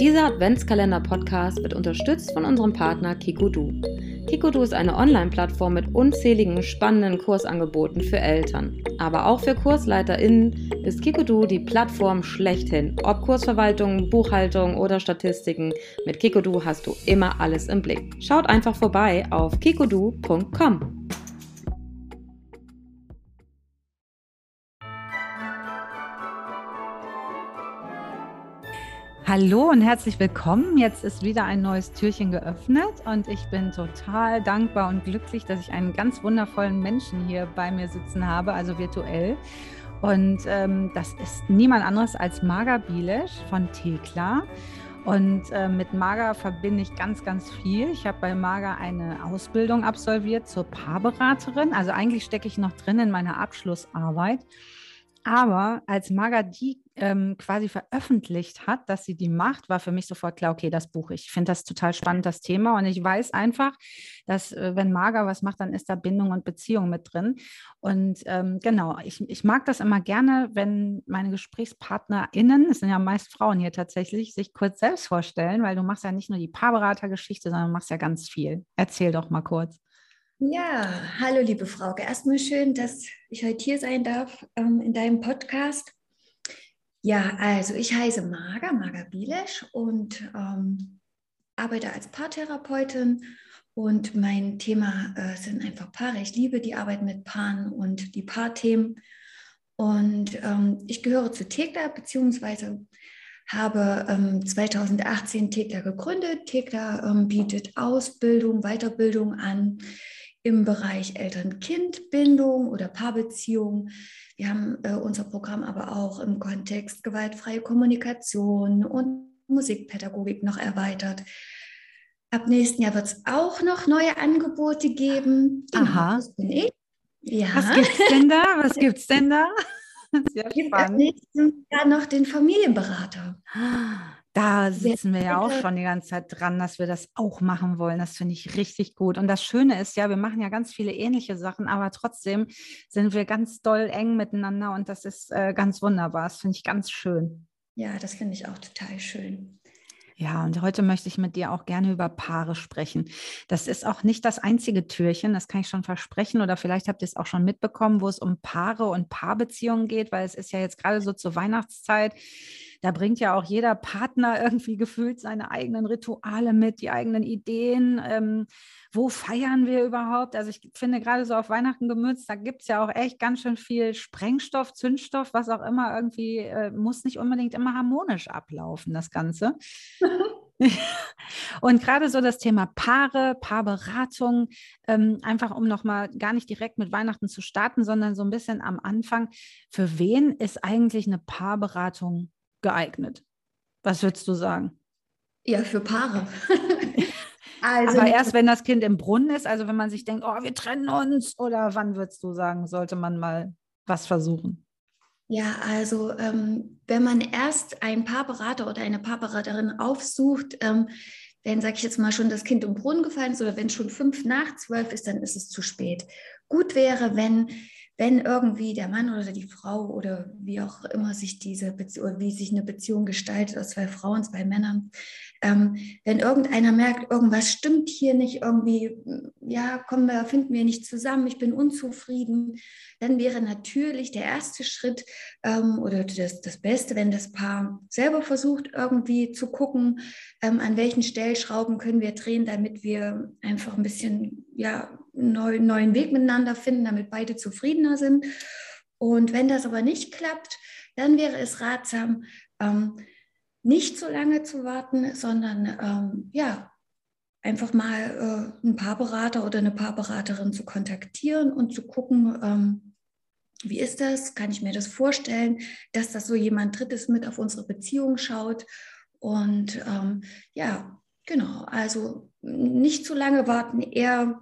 Dieser Adventskalender-Podcast wird unterstützt von unserem Partner Kikodu. Kikodu ist eine Online-Plattform mit unzähligen spannenden Kursangeboten für Eltern. Aber auch für KursleiterInnen ist Kikodu die Plattform schlechthin. Ob Kursverwaltung, Buchhaltung oder Statistiken, mit Kikodu hast du immer alles im Blick. Schaut einfach vorbei auf kikodu.com. Hallo und herzlich willkommen. Jetzt ist wieder ein neues Türchen geöffnet und ich bin total dankbar und glücklich, dass ich einen ganz wundervollen Menschen hier bei mir sitzen habe, also virtuell. Und ähm, das ist niemand anderes als Marga Bielesch von Tekla. Und äh, mit Marga verbinde ich ganz, ganz viel. Ich habe bei Marga eine Ausbildung absolviert zur Paarberaterin. Also eigentlich stecke ich noch drin in meiner Abschlussarbeit. Aber als Marga die ähm, quasi veröffentlicht hat, dass sie die macht, war für mich sofort klar, okay, das buche ich. Ich finde das total spannend, das Thema. Und ich weiß einfach, dass äh, wenn Marga was macht, dann ist da Bindung und Beziehung mit drin. Und ähm, genau, ich, ich mag das immer gerne, wenn meine GesprächspartnerInnen, es sind ja meist Frauen hier tatsächlich, sich kurz selbst vorstellen, weil du machst ja nicht nur die Paarberatergeschichte, sondern machst ja ganz viel. Erzähl doch mal kurz. Ja, hallo liebe Frauke. Erstmal schön, dass ich heute hier sein darf ähm, in deinem Podcast. Ja, also ich heiße Marga, Marga Bilesch und ähm, arbeite als Paartherapeutin und mein Thema äh, sind einfach Paare. Ich liebe die Arbeit mit Paaren und die Paarthemen. Und ähm, ich gehöre zu Tekla, beziehungsweise habe ähm, 2018 Tekla gegründet. Tekla ähm, bietet Ausbildung, Weiterbildung an im Bereich Eltern-Kind-Bindung oder Paarbeziehung. Wir haben äh, unser Programm aber auch im Kontext gewaltfreie Kommunikation und Musikpädagogik noch erweitert. Ab nächsten Jahr wird es auch noch neue Angebote geben. Aha. Das bin ich. Ja. Was gibt's denn da? Was gibt's denn da? Sehr spannend. Ab nächsten Jahr noch den Familienberater. Da sitzen wir ja auch schon die ganze Zeit dran, dass wir das auch machen wollen. Das finde ich richtig gut. Und das Schöne ist ja, wir machen ja ganz viele ähnliche Sachen, aber trotzdem sind wir ganz doll eng miteinander und das ist äh, ganz wunderbar. Das finde ich ganz schön. Ja, das finde ich auch total schön. Ja, und heute möchte ich mit dir auch gerne über Paare sprechen. Das ist auch nicht das einzige Türchen, das kann ich schon versprechen. Oder vielleicht habt ihr es auch schon mitbekommen, wo es um Paare und Paarbeziehungen geht, weil es ist ja jetzt gerade so zur Weihnachtszeit da bringt ja auch jeder Partner irgendwie gefühlt seine eigenen Rituale mit, die eigenen Ideen. Ähm, wo feiern wir überhaupt? Also ich finde gerade so auf Weihnachten gemünzt, da gibt es ja auch echt ganz schön viel Sprengstoff, Zündstoff, was auch immer irgendwie, äh, muss nicht unbedingt immer harmonisch ablaufen, das Ganze. Und gerade so das Thema Paare, Paarberatung, ähm, einfach um nochmal gar nicht direkt mit Weihnachten zu starten, sondern so ein bisschen am Anfang. Für wen ist eigentlich eine Paarberatung geeignet? Was würdest du sagen? Ja, für Paare. also, Aber erst wenn das Kind im Brunnen ist, also wenn man sich denkt, oh, wir trennen uns, oder wann würdest du sagen, sollte man mal was versuchen? Ja, also ähm, wenn man erst einen Paarberater oder eine Paarberaterin aufsucht, ähm, wenn, sag ich jetzt mal, schon das Kind im Brunnen gefallen ist oder wenn schon fünf nach zwölf ist, dann ist es zu spät. Gut wäre, wenn wenn irgendwie der Mann oder die Frau oder wie auch immer sich diese Beziehung, wie sich eine Beziehung gestaltet aus zwei Frauen, zwei Männern, ähm, wenn irgendeiner merkt, irgendwas stimmt hier nicht, irgendwie, ja, kommen wir, finden wir nicht zusammen, ich bin unzufrieden, dann wäre natürlich der erste Schritt ähm, oder das, das Beste, wenn das Paar selber versucht, irgendwie zu gucken, ähm, an welchen Stellschrauben können wir drehen, damit wir einfach ein bisschen, ja, einen neuen Weg miteinander finden, damit beide zufriedener sind. Und wenn das aber nicht klappt, dann wäre es ratsam, ähm, nicht so lange zu warten, sondern ähm, ja, einfach mal äh, einen Paarberater oder eine Paarberaterin zu kontaktieren und zu gucken, ähm, wie ist das? Kann ich mir das vorstellen, dass das so jemand Drittes mit auf unsere Beziehung schaut? Und ähm, ja, genau, also nicht zu lange warten, eher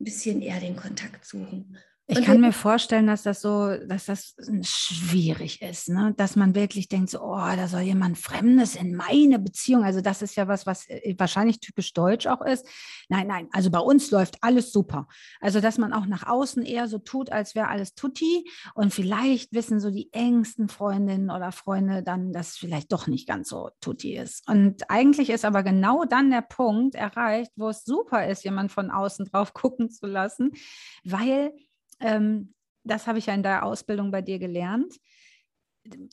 ein bisschen eher den Kontakt suchen. Ich kann mir vorstellen, dass das so, dass das schwierig ist, ne? dass man wirklich denkt, so, oh, da soll jemand Fremdes in meine Beziehung. Also das ist ja was, was äh, wahrscheinlich typisch deutsch auch ist. Nein, nein, also bei uns läuft alles super. Also dass man auch nach außen eher so tut, als wäre alles tutti. Und vielleicht wissen so die engsten Freundinnen oder Freunde dann, dass vielleicht doch nicht ganz so tutti ist. Und eigentlich ist aber genau dann der Punkt erreicht, wo es super ist, jemand von außen drauf gucken zu lassen, weil ähm, das habe ich ja in der Ausbildung bei dir gelernt.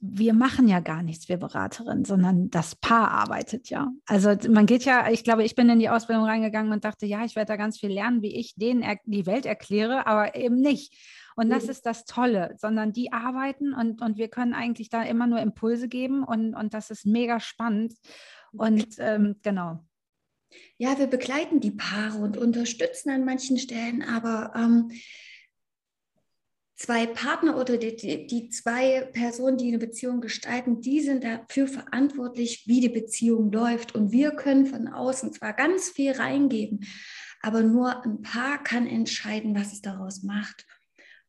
Wir machen ja gar nichts, wir Beraterinnen, sondern das Paar arbeitet ja. Also man geht ja, ich glaube, ich bin in die Ausbildung reingegangen und dachte, ja, ich werde da ganz viel lernen, wie ich denen die Welt erkläre, aber eben nicht. Und das mhm. ist das Tolle, sondern die arbeiten und, und wir können eigentlich da immer nur Impulse geben und, und das ist mega spannend. Und ähm, genau. Ja, wir begleiten die Paare und unterstützen an manchen Stellen, aber ähm, zwei Partner oder die, die, zwei Personen, die eine Beziehung gestalten, die sind dafür verantwortlich, wie die Beziehung läuft. Und wir können von außen zwar ganz viel reingeben, aber nur ein Paar kann entscheiden, was es daraus macht.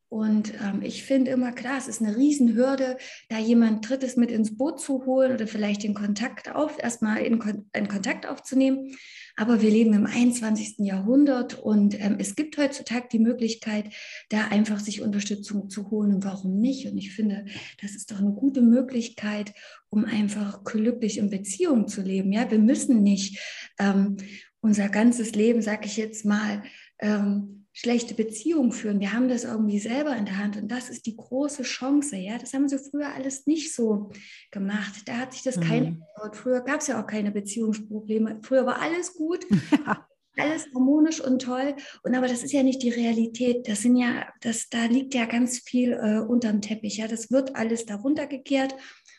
Und ähm, ich finde immer klar, es ist eine Riesenhürde, da jemand Drittes mit ins Boot zu holen oder vielleicht den Kontakt auf, erstmal in, in Kontakt aufzunehmen. Aber wir leben im 21. Jahrhundert und ähm, es gibt heutzutage die Möglichkeit, da einfach sich Unterstützung zu holen. Und warum nicht? Und ich finde, das ist doch eine gute Möglichkeit, um einfach glücklich in Beziehung zu leben. Ja, wir müssen nicht ähm, unser ganzes Leben, sag ich jetzt mal, ähm, schlechte Beziehungen führen. Wir haben das irgendwie selber in der Hand und das ist die große Chance. Ja, das haben sie früher alles nicht so gemacht. Da hat sich das mhm. kein. Früher gab es ja auch keine Beziehungsprobleme. Früher war alles gut. Ja. Alles harmonisch und toll. Und aber das ist ja nicht die Realität. Das sind ja, das, da liegt ja ganz viel äh, unterm Teppich. Ja, das wird alles darunter gekehrt.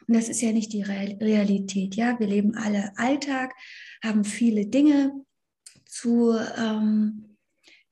Und das ist ja nicht die Realität. Ja, wir leben alle Alltag, haben viele Dinge zu ähm,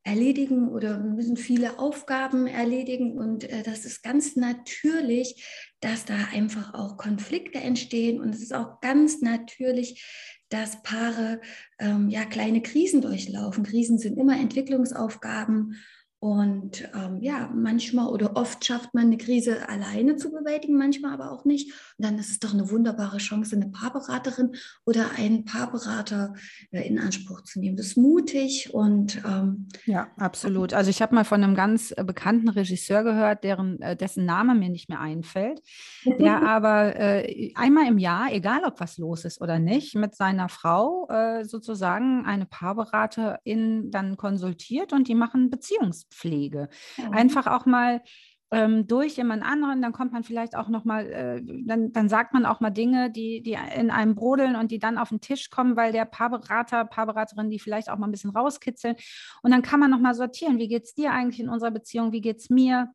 erledigen oder müssen viele Aufgaben erledigen. Und äh, das ist ganz natürlich, dass da einfach auch Konflikte entstehen. Und es ist auch ganz natürlich, dass Paare ähm, ja kleine Krisen durchlaufen. Krisen sind immer Entwicklungsaufgaben und ähm, ja, manchmal oder oft schafft man eine Krise alleine zu bewältigen, manchmal aber auch nicht. Dann ist es doch eine wunderbare Chance, eine Paarberaterin oder einen Paarberater äh, in Anspruch zu nehmen. Das ist mutig und ähm, ja, absolut. Also ich habe mal von einem ganz äh, bekannten Regisseur gehört, deren äh, dessen Name mir nicht mehr einfällt, der aber äh, einmal im Jahr, egal ob was los ist oder nicht, mit seiner Frau äh, sozusagen eine Paarberaterin dann konsultiert und die machen Beziehungs Selbstpflege. Ja. Einfach auch mal ähm, durch jemand anderen, dann kommt man vielleicht auch noch mal, äh, dann, dann sagt man auch mal Dinge, die, die in einem brodeln und die dann auf den Tisch kommen, weil der Paarberater, Paarberaterin die vielleicht auch mal ein bisschen rauskitzeln. Und dann kann man noch mal sortieren, wie geht es dir eigentlich in unserer Beziehung, wie geht es mir?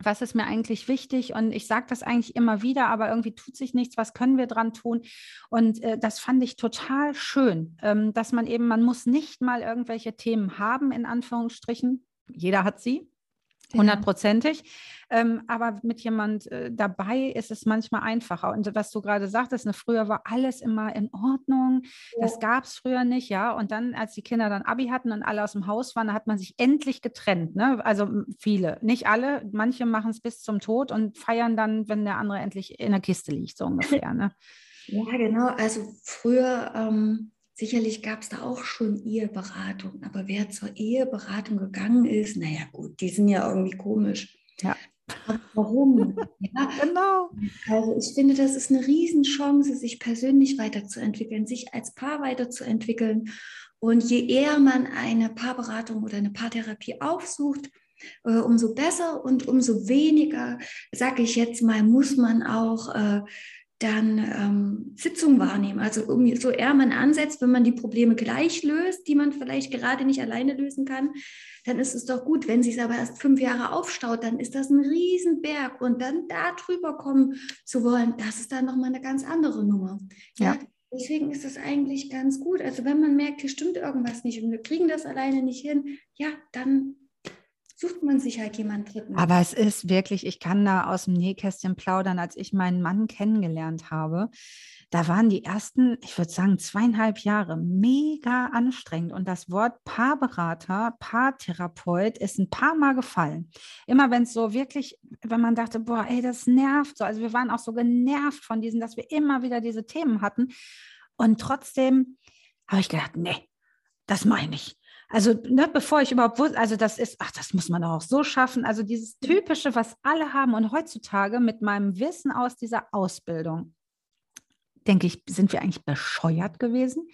was ist mir eigentlich wichtig? Und ich sage das eigentlich immer wieder, aber irgendwie tut sich nichts, was können wir dran tun? Und äh, das fand ich total schön, ähm, dass man eben, man muss nicht mal irgendwelche Themen haben, in Anführungsstrichen, jeder hat sie, hundertprozentig. Ähm, aber mit jemand äh, dabei ist es manchmal einfacher. Und was du gerade sagtest, ne, früher war alles immer in Ordnung. Ja. Das gab es früher nicht, ja. Und dann, als die Kinder dann Abi hatten und alle aus dem Haus waren, da hat man sich endlich getrennt. Ne? Also viele, nicht alle. Manche machen es bis zum Tod und feiern dann, wenn der andere endlich in der Kiste liegt, so ungefähr. Ne? Ja, genau. Also früher. Ähm Sicherlich gab es da auch schon Eheberatung, aber wer zur Eheberatung gegangen ist, naja gut, die sind ja irgendwie komisch. Ja. Aber warum? ja. Genau. Also ich finde, das ist eine Riesenchance, sich persönlich weiterzuentwickeln, sich als Paar weiterzuentwickeln. Und je eher man eine Paarberatung oder eine Paartherapie aufsucht, äh, umso besser und umso weniger, sage ich jetzt mal, muss man auch äh, dann ähm, Sitzung wahrnehmen. Also so eher man ansetzt, wenn man die Probleme gleich löst, die man vielleicht gerade nicht alleine lösen kann, dann ist es doch gut. Wenn sich es aber erst fünf Jahre aufstaut, dann ist das ein Riesenberg. Und dann da drüber kommen zu wollen, das ist dann nochmal eine ganz andere Nummer. Ja. ja. Deswegen ist das eigentlich ganz gut. Also wenn man merkt, hier stimmt irgendwas nicht und wir kriegen das alleine nicht hin, ja, dann sucht man sich halt jemand dritten. Aber es ist wirklich, ich kann da aus dem Nähkästchen plaudern, als ich meinen Mann kennengelernt habe. Da waren die ersten, ich würde sagen, zweieinhalb Jahre mega anstrengend. Und das Wort Paarberater, Paartherapeut ist ein paar Mal gefallen. Immer wenn es so wirklich, wenn man dachte, boah, ey, das nervt so. Also wir waren auch so genervt von diesen, dass wir immer wieder diese Themen hatten. Und trotzdem habe ich gedacht, nee, das meine ich. Also, ne, bevor ich überhaupt wusste, also das ist, ach, das muss man auch so schaffen. Also dieses Typische, was alle haben und heutzutage mit meinem Wissen aus dieser Ausbildung, denke ich, sind wir eigentlich bescheuert gewesen,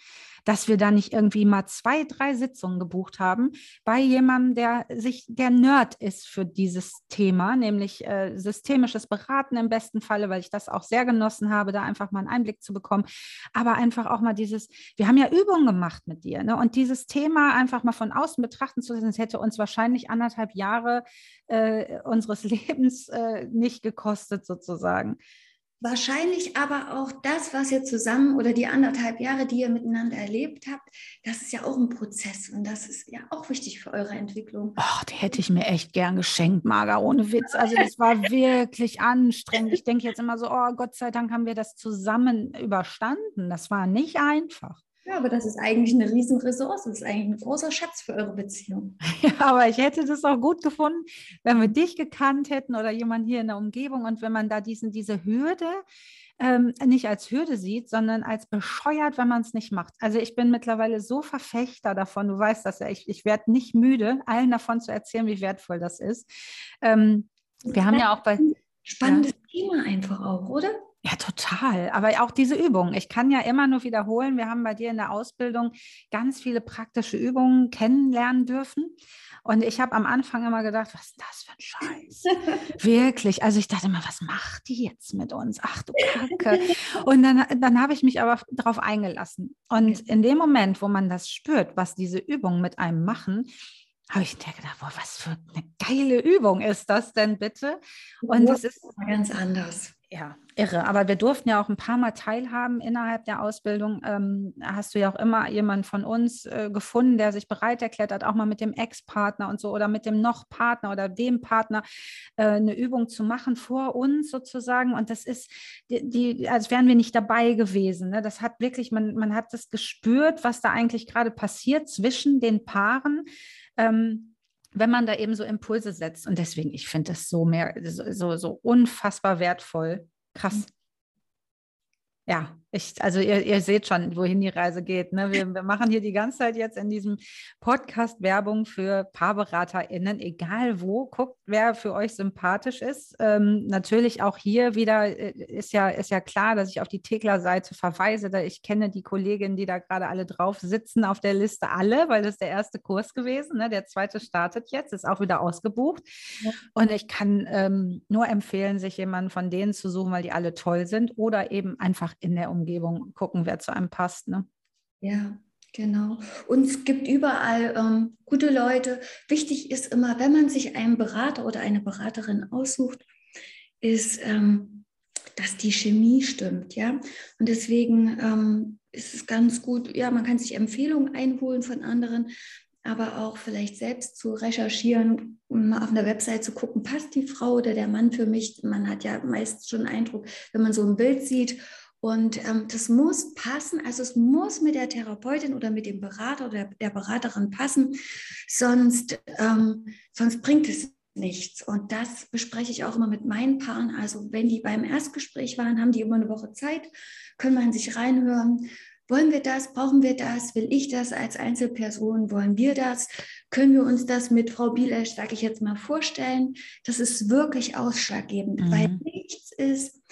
dass wir da nicht irgendwie mal zwei, drei Sitzungen gebucht haben bei jemandem, der sich der Nerd ist für dieses Thema, nämlich äh, systemisches Beraten im besten Falle, weil ich das auch sehr genossen habe, da einfach mal einen Einblick zu bekommen. Aber einfach auch mal dieses, wir haben ja Übungen gemacht mit dir, ne? Und dieses Thema einfach mal von außen betrachten zu lassen, das hätte uns wahrscheinlich anderthalb Jahre äh, unseres Lebens äh, nicht gekostet, sozusagen. Wahrscheinlich aber auch das, was ihr zusammen oder die anderthalb Jahre, die ihr miteinander erlebt habt, das ist ja auch ein Prozess und das ist ja auch wichtig für eure Entwicklung. Ach, die hätte ich mir echt gern geschenkt, Marga, ohne Witz. Also das war wirklich anstrengend. Ich denke jetzt immer so, oh Gott sei Dank haben wir das zusammen überstanden. Das war nicht einfach. Ja, aber das ist eigentlich eine riesen Ressource. Das ist eigentlich ein großer Schatz für eure Beziehung. Ja, aber ich hätte das auch gut gefunden, wenn wir dich gekannt hätten oder jemand hier in der Umgebung und wenn man da diesen, diese Hürde ähm, nicht als Hürde sieht, sondern als bescheuert, wenn man es nicht macht. Also ich bin mittlerweile so Verfechter davon, du weißt das ja, ich, ich werde nicht müde, allen davon zu erzählen, wie wertvoll das ist. Ähm, wir haben ja auch bei... Spannendes ja. Thema einfach auch, oder? Ja, total. Aber auch diese Übungen. Ich kann ja immer nur wiederholen. Wir haben bei dir in der Ausbildung ganz viele praktische Übungen kennenlernen dürfen. Und ich habe am Anfang immer gedacht, was ist das für ein Scheiß? Wirklich. Also ich dachte immer, was macht die jetzt mit uns? Ach du Kacke. Und dann, dann habe ich mich aber darauf eingelassen. Und in dem Moment, wo man das spürt, was diese Übungen mit einem machen, habe ich mir gedacht, boah, was für eine geile Übung ist das denn bitte? Und das ist ganz anders. Ja, irre. Aber wir durften ja auch ein paar Mal teilhaben innerhalb der Ausbildung. Ähm, hast du ja auch immer jemanden von uns äh, gefunden, der sich bereit erklärt hat, auch mal mit dem Ex-Partner und so oder mit dem Noch-Partner oder dem Partner äh, eine Übung zu machen vor uns sozusagen. Und das ist, die, die als wären wir nicht dabei gewesen. Ne? Das hat wirklich, man, man hat das gespürt, was da eigentlich gerade passiert zwischen den Paaren. Ähm, wenn man da eben so Impulse setzt. Und deswegen, ich finde das so mehr, so, so unfassbar wertvoll. Krass. Ja, ich, also ihr, ihr, seht schon, wohin die Reise geht. Ne? Wir, wir, machen hier die ganze Zeit jetzt in diesem Podcast Werbung für PaarberaterInnen, egal wo. Guckt, wer für euch sympathisch ist. Ähm, natürlich auch hier wieder äh, ist ja, ist ja klar, dass ich auf die Tegler-Seite verweise. Da ich kenne die Kolleginnen, die da gerade alle drauf sitzen auf der Liste, alle, weil das ist der erste Kurs gewesen. Ne? Der zweite startet jetzt, ist auch wieder ausgebucht. Ja. Und ich kann ähm, nur empfehlen, sich jemanden von denen zu suchen, weil die alle toll sind oder eben einfach in der Umgebung gucken, wer zu einem passt. Ne? Ja, Genau. Und es gibt überall ähm, gute Leute. Wichtig ist immer, wenn man sich einen Berater oder eine Beraterin aussucht, ist, ähm, dass die Chemie stimmt, ja. Und deswegen ähm, ist es ganz gut, ja, man kann sich Empfehlungen einholen von anderen, aber auch vielleicht selbst zu recherchieren mal auf einer Website zu gucken, passt die Frau oder der Mann für mich. Man hat ja meist schon Eindruck, wenn man so ein Bild sieht und ähm, das muss passen, also es muss mit der Therapeutin oder mit dem Berater oder der Beraterin passen, sonst, ähm, sonst bringt es nichts. Und das bespreche ich auch immer mit meinen Paaren. Also wenn die beim Erstgespräch waren, haben die immer eine Woche Zeit, können man sich reinhören. Wollen wir das? Brauchen wir das? Will ich das als Einzelperson? Wollen wir das? Können wir uns das mit Frau Bielesch, sage ich jetzt mal, vorstellen? Das ist wirklich ausschlaggebend, mhm. weil nichts ist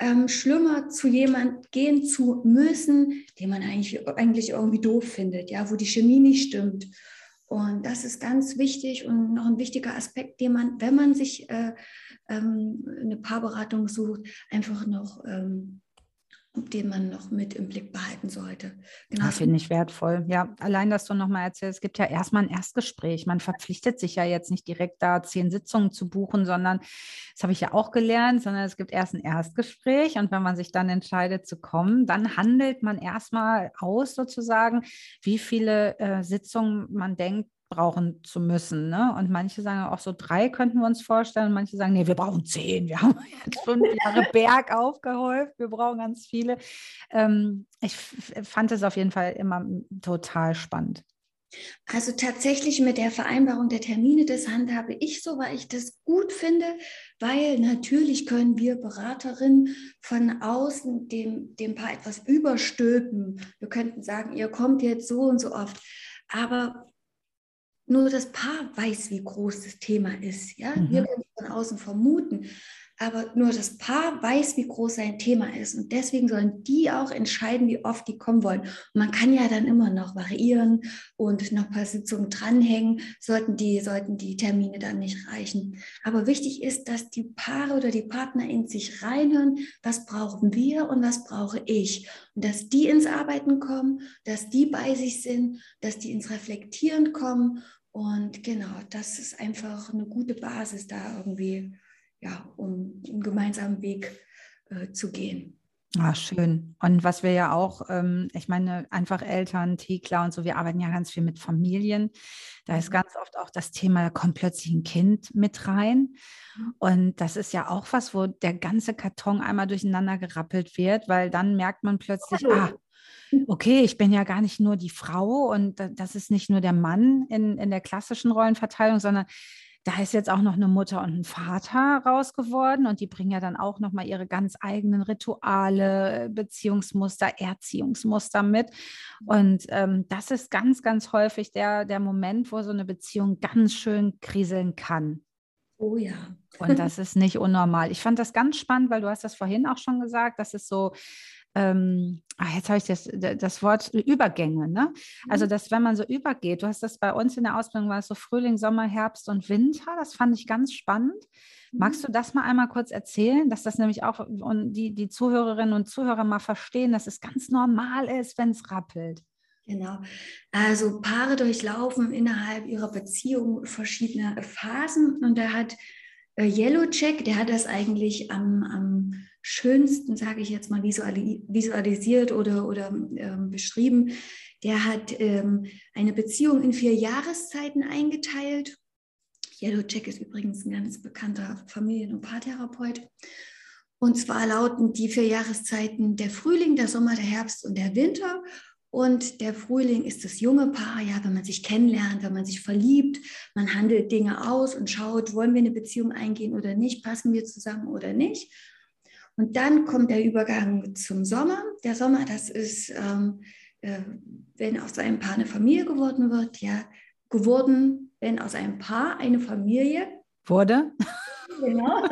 ähm, schlimmer zu jemand gehen zu müssen, den man eigentlich, eigentlich irgendwie doof findet, ja, wo die Chemie nicht stimmt. Und das ist ganz wichtig und noch ein wichtiger Aspekt, den man, wenn man sich äh, ähm, eine Paarberatung sucht, einfach noch ähm, den man noch mit im Blick behalten sollte. Genau. Das finde ich wertvoll. Ja, allein, dass du nochmal erzählst, es gibt ja erstmal ein Erstgespräch. Man verpflichtet sich ja jetzt nicht direkt da zehn Sitzungen zu buchen, sondern, das habe ich ja auch gelernt, sondern es gibt erst ein Erstgespräch und wenn man sich dann entscheidet zu kommen, dann handelt man erstmal aus sozusagen, wie viele äh, Sitzungen man denkt, brauchen zu müssen. Ne? Und manche sagen auch so drei könnten wir uns vorstellen. Und manche sagen, nee, wir brauchen zehn. Wir haben jetzt fünf Jahre Berg aufgehäuft. Wir brauchen ganz viele. Ähm, ich fand es auf jeden Fall immer total spannend. Also tatsächlich mit der Vereinbarung der Termine, das handhabe ich so, weil ich das gut finde, weil natürlich können wir Beraterinnen von außen dem, dem Paar etwas überstülpen. Wir könnten sagen, ihr kommt jetzt so und so oft. Aber nur das Paar weiß, wie groß das Thema ist. Ja? Mhm. Wir können von außen vermuten aber nur das Paar weiß, wie groß sein Thema ist. Und deswegen sollen die auch entscheiden, wie oft die kommen wollen. Und man kann ja dann immer noch variieren und noch ein paar Sitzungen dranhängen, sollten die, sollten die Termine dann nicht reichen. Aber wichtig ist, dass die Paare oder die Partner in sich reinhören, was brauchen wir und was brauche ich. Und dass die ins Arbeiten kommen, dass die bei sich sind, dass die ins Reflektieren kommen. Und genau, das ist einfach eine gute Basis da irgendwie ja, um einen gemeinsamen Weg äh, zu gehen. Ah, schön. Und was wir ja auch, ähm, ich meine, einfach Eltern, Tekler und so, wir arbeiten ja ganz viel mit Familien. Da ist mhm. ganz oft auch das Thema, da kommt plötzlich ein Kind mit rein. Mhm. Und das ist ja auch was, wo der ganze Karton einmal durcheinander gerappelt wird, weil dann merkt man plötzlich, Hallo. ah, okay, ich bin ja gar nicht nur die Frau und das ist nicht nur der Mann in, in der klassischen Rollenverteilung, sondern da ist jetzt auch noch eine Mutter und ein Vater raus geworden und die bringen ja dann auch noch mal ihre ganz eigenen Rituale, Beziehungsmuster, Erziehungsmuster mit. Und ähm, das ist ganz, ganz häufig der, der Moment, wo so eine Beziehung ganz schön kriseln kann. Oh ja. Und das ist nicht unnormal. Ich fand das ganz spannend, weil du hast das vorhin auch schon gesagt, dass es so ähm, ach, jetzt habe ich das, das Wort Übergänge, ne? Also, mhm. dass wenn man so übergeht, du hast das bei uns in der Ausbildung, war es so Frühling, Sommer, Herbst und Winter, das fand ich ganz spannend. Magst mhm. du das mal einmal kurz erzählen, dass das nämlich auch und die, die Zuhörerinnen und Zuhörer mal verstehen, dass es ganz normal ist, wenn es rappelt? Genau. Also Paare durchlaufen innerhalb ihrer Beziehung verschiedene Phasen und da hat äh, Yellowcheck, der hat das eigentlich am, am schönsten, sage ich jetzt mal, visualisiert oder, oder ähm, beschrieben. Der hat ähm, eine Beziehung in vier Jahreszeiten eingeteilt. Yellowcheck ist übrigens ein ganz bekannter Familien- und Paartherapeut. Und zwar lauten die vier Jahreszeiten der Frühling, der Sommer, der Herbst und der Winter. Und der Frühling ist das junge Paar, ja, wenn man sich kennenlernt, wenn man sich verliebt, man handelt Dinge aus und schaut, wollen wir eine Beziehung eingehen oder nicht, passen wir zusammen oder nicht. Und dann kommt der Übergang zum Sommer. Der Sommer, das ist, ähm, äh, wenn aus einem Paar eine Familie geworden wird, ja, geworden, wenn aus einem Paar eine Familie wurde. Genau.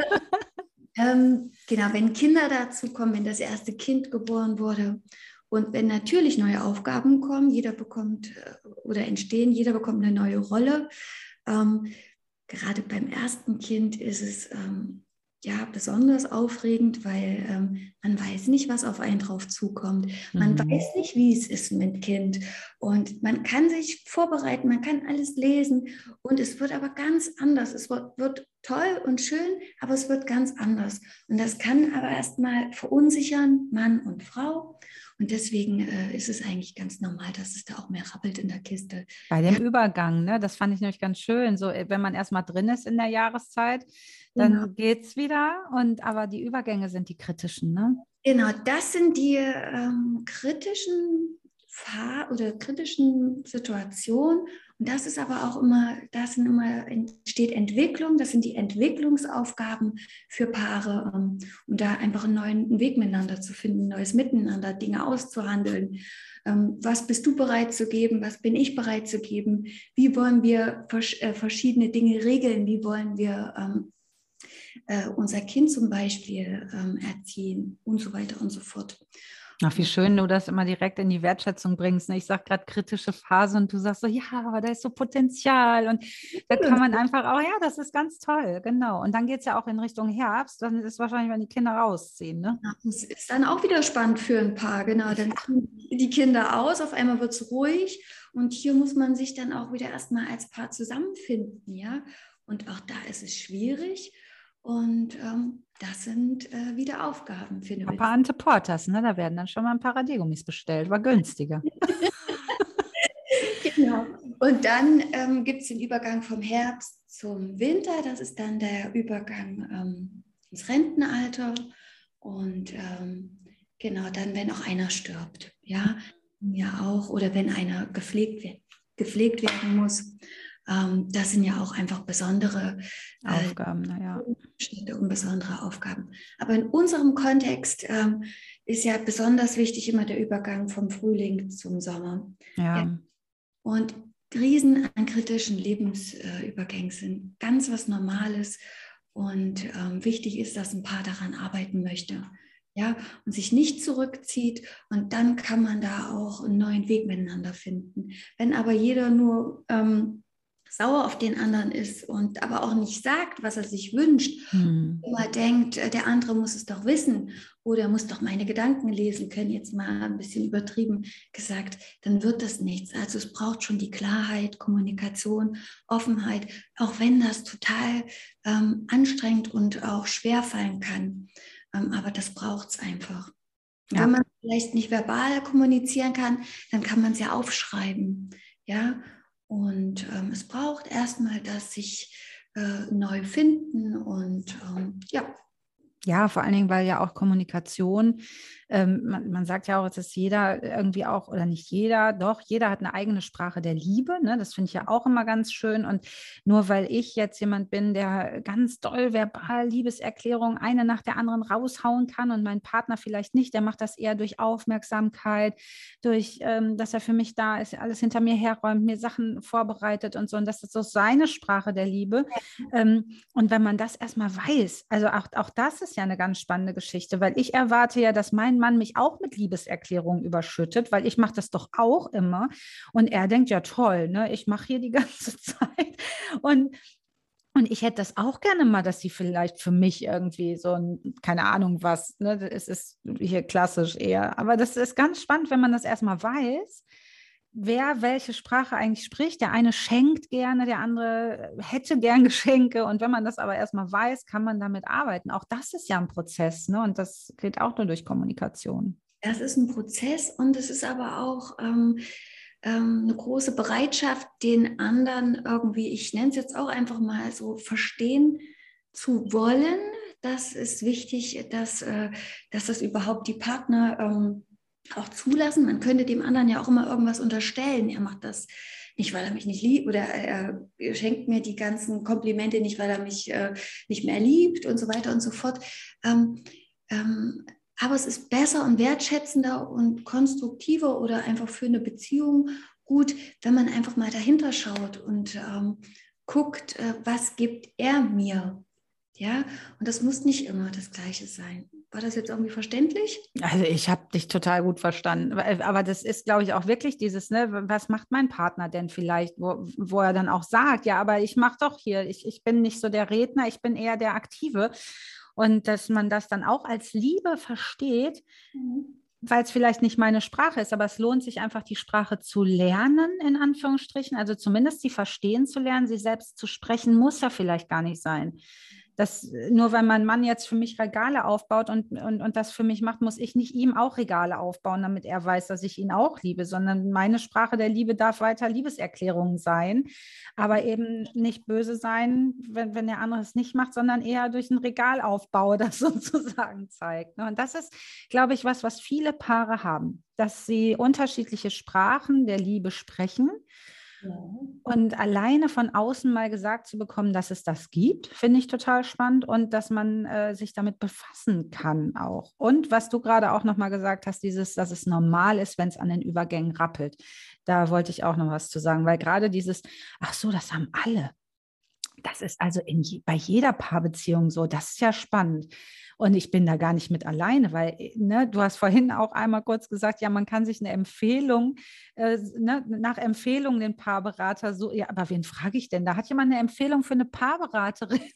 ähm, genau, wenn Kinder dazu kommen, wenn das erste Kind geboren wurde. Und wenn natürlich neue Aufgaben kommen, jeder bekommt äh, oder entstehen, jeder bekommt eine neue Rolle. Ähm, gerade beim ersten Kind ist es ähm, ja besonders aufregend, weil ähm, man weiß nicht, was auf einen drauf zukommt. Man mhm. weiß nicht, wie es ist mit Kind. Und man kann sich vorbereiten, man kann alles lesen. Und es wird aber ganz anders. Es wird, wird toll und schön, aber es wird ganz anders. Und das kann aber erstmal verunsichern, Mann und Frau. Und deswegen äh, ist es eigentlich ganz normal, dass es da auch mehr rappelt in der Kiste. Bei dem ja. Übergang, ne? das fand ich nämlich ganz schön. So, äh, wenn man erstmal drin ist in der Jahreszeit, dann genau. geht es wieder. Und aber die Übergänge sind die kritischen, ne? Genau, das sind die ähm, kritischen Fahr oder kritischen Situationen. Und das ist aber auch immer, das sind immer entsteht Entwicklung, das sind die Entwicklungsaufgaben für Paare, um, ähm, um da einfach einen neuen Weg miteinander zu finden, neues Miteinander, Dinge auszuhandeln. Ähm, was bist du bereit zu geben? Was bin ich bereit zu geben? Wie wollen wir äh, verschiedene Dinge regeln? Wie wollen wir ähm, äh, unser Kind zum Beispiel erziehen und so weiter und so fort. Ach, wie schön du das immer direkt in die Wertschätzung bringst. Ne? Ich sage gerade kritische Phase und du sagst so, ja, aber da ist so Potenzial und da kann man einfach auch, ja, das ist ganz toll, genau. Und dann geht es ja auch in Richtung Herbst, dann ist es wahrscheinlich, wenn die Kinder rausziehen. Ne? Das ist dann auch wieder spannend für ein paar, genau. Dann kommen die Kinder aus, auf einmal wird es ruhig und hier muss man sich dann auch wieder erstmal als Paar zusammenfinden, ja. Und auch da ist es schwierig. Und ähm, das sind äh, wieder Aufgaben für eine Ein paar Anteportas, ne? da werden dann schon mal ein paar Radiergummis bestellt, war günstiger. genau. und dann ähm, gibt es den Übergang vom Herbst zum Winter. Das ist dann der Übergang ähm, ins Rentenalter. Und ähm, genau dann, wenn auch einer stirbt. Ja, ja auch. Oder wenn einer gepflegt, gepflegt werden muss. Ähm, das sind ja auch einfach besondere äh, Aufgaben, naja. und besondere Aufgaben. Aber in unserem Kontext ähm, ist ja besonders wichtig immer der Übergang vom Frühling zum Sommer. Ja. ja. Und Riesen an kritischen Lebensübergängen sind ganz was Normales. Und ähm, wichtig ist, dass ein Paar daran arbeiten möchte. Ja, und sich nicht zurückzieht und dann kann man da auch einen neuen Weg miteinander finden. Wenn aber jeder nur ähm, sauer auf den anderen ist und aber auch nicht sagt, was er sich wünscht, hm. immer denkt, äh, der andere muss es doch wissen oder muss doch meine Gedanken lesen können, jetzt mal ein bisschen übertrieben gesagt, dann wird das nichts. Also es braucht schon die Klarheit, Kommunikation, Offenheit, auch wenn das total ähm, anstrengend und auch schwer fallen kann. Ähm, aber das braucht es einfach. Ja. Wenn man vielleicht nicht verbal kommunizieren kann, dann kann man es ja aufschreiben. Ja, und ähm, es braucht erstmal das sich äh, neu finden und ähm, ja. Ja, vor allen Dingen, weil ja auch Kommunikation ähm, man, man, sagt ja auch, dass jeder irgendwie auch, oder nicht jeder, doch, jeder hat eine eigene Sprache der Liebe. Ne? Das finde ich ja auch immer ganz schön. Und nur weil ich jetzt jemand bin, der ganz doll verbal Liebeserklärungen eine nach der anderen raushauen kann und mein Partner vielleicht nicht, der macht das eher durch Aufmerksamkeit, durch, ähm, dass er für mich da ist, alles hinter mir herräumt, mir Sachen vorbereitet und so. Und das ist so seine Sprache der Liebe. Ähm, und wenn man das erstmal weiß, also auch, auch das ist ja eine ganz spannende Geschichte, weil ich erwarte ja, dass mein Mann mich auch mit Liebeserklärungen überschüttet, weil ich mache das doch auch immer. Und er denkt, ja toll, ne? ich mache hier die ganze Zeit. Und und ich hätte das auch gerne mal, dass sie vielleicht für mich irgendwie so ein, keine Ahnung was, ne, es ist hier klassisch eher. Aber das ist ganz spannend, wenn man das erstmal weiß, wer welche Sprache eigentlich spricht. Der eine schenkt gerne, der andere hätte gern Geschenke. Und wenn man das aber erstmal weiß, kann man damit arbeiten. Auch das ist ja ein Prozess, ne? Und das geht auch nur durch Kommunikation. Das ist ein Prozess und es ist aber auch ähm, ähm, eine große Bereitschaft, den anderen irgendwie, ich nenne es jetzt auch einfach mal so, verstehen zu wollen. Das ist wichtig, dass, äh, dass das überhaupt die Partner ähm, auch zulassen. Man könnte dem anderen ja auch immer irgendwas unterstellen. Er macht das nicht, weil er mich nicht liebt oder er, schenkt mir die ganzen Komplimente nicht, weil er mich äh, nicht mehr liebt und so weiter und so fort. Ähm, ähm, aber es ist besser und wertschätzender und konstruktiver oder einfach für eine Beziehung gut, wenn man einfach mal dahinter schaut und ähm, guckt, äh, was gibt er mir. Ja, und das muss nicht immer das Gleiche sein. War das jetzt irgendwie verständlich? Also ich habe dich total gut verstanden. Aber das ist, glaube ich, auch wirklich dieses, ne, was macht mein Partner denn vielleicht, wo, wo er dann auch sagt, ja, aber ich mache doch hier, ich, ich bin nicht so der Redner, ich bin eher der Aktive. Und dass man das dann auch als Liebe versteht, mhm. weil es vielleicht nicht meine Sprache ist, aber es lohnt sich einfach, die Sprache zu lernen, in Anführungsstrichen, also zumindest sie verstehen zu lernen, sie selbst zu sprechen, muss ja vielleicht gar nicht sein das, nur weil mein Mann jetzt für mich Regale aufbaut und, und, und das für mich macht, muss ich nicht ihm auch Regale aufbauen, damit er weiß, dass ich ihn auch liebe, sondern meine Sprache der Liebe darf weiter Liebeserklärung sein, aber eben nicht böse sein, wenn, wenn der andere es nicht macht, sondern eher durch ein Regalaufbau das sozusagen zeigt. Ne? Und das ist, glaube ich, was, was viele Paare haben, dass sie unterschiedliche Sprachen der Liebe sprechen und alleine von außen mal gesagt zu bekommen, dass es das gibt, finde ich total spannend und dass man äh, sich damit befassen kann auch. Und was du gerade auch nochmal gesagt hast, dieses, dass es normal ist, wenn es an den Übergängen rappelt. Da wollte ich auch noch was zu sagen, weil gerade dieses, ach so, das haben alle. Das ist also in, bei jeder Paarbeziehung so. Das ist ja spannend. Und ich bin da gar nicht mit alleine, weil ne, du hast vorhin auch einmal kurz gesagt, ja, man kann sich eine Empfehlung, äh, ne, nach Empfehlung den Paarberater so, ja, aber wen frage ich denn? Da hat jemand eine Empfehlung für eine Paarberaterin.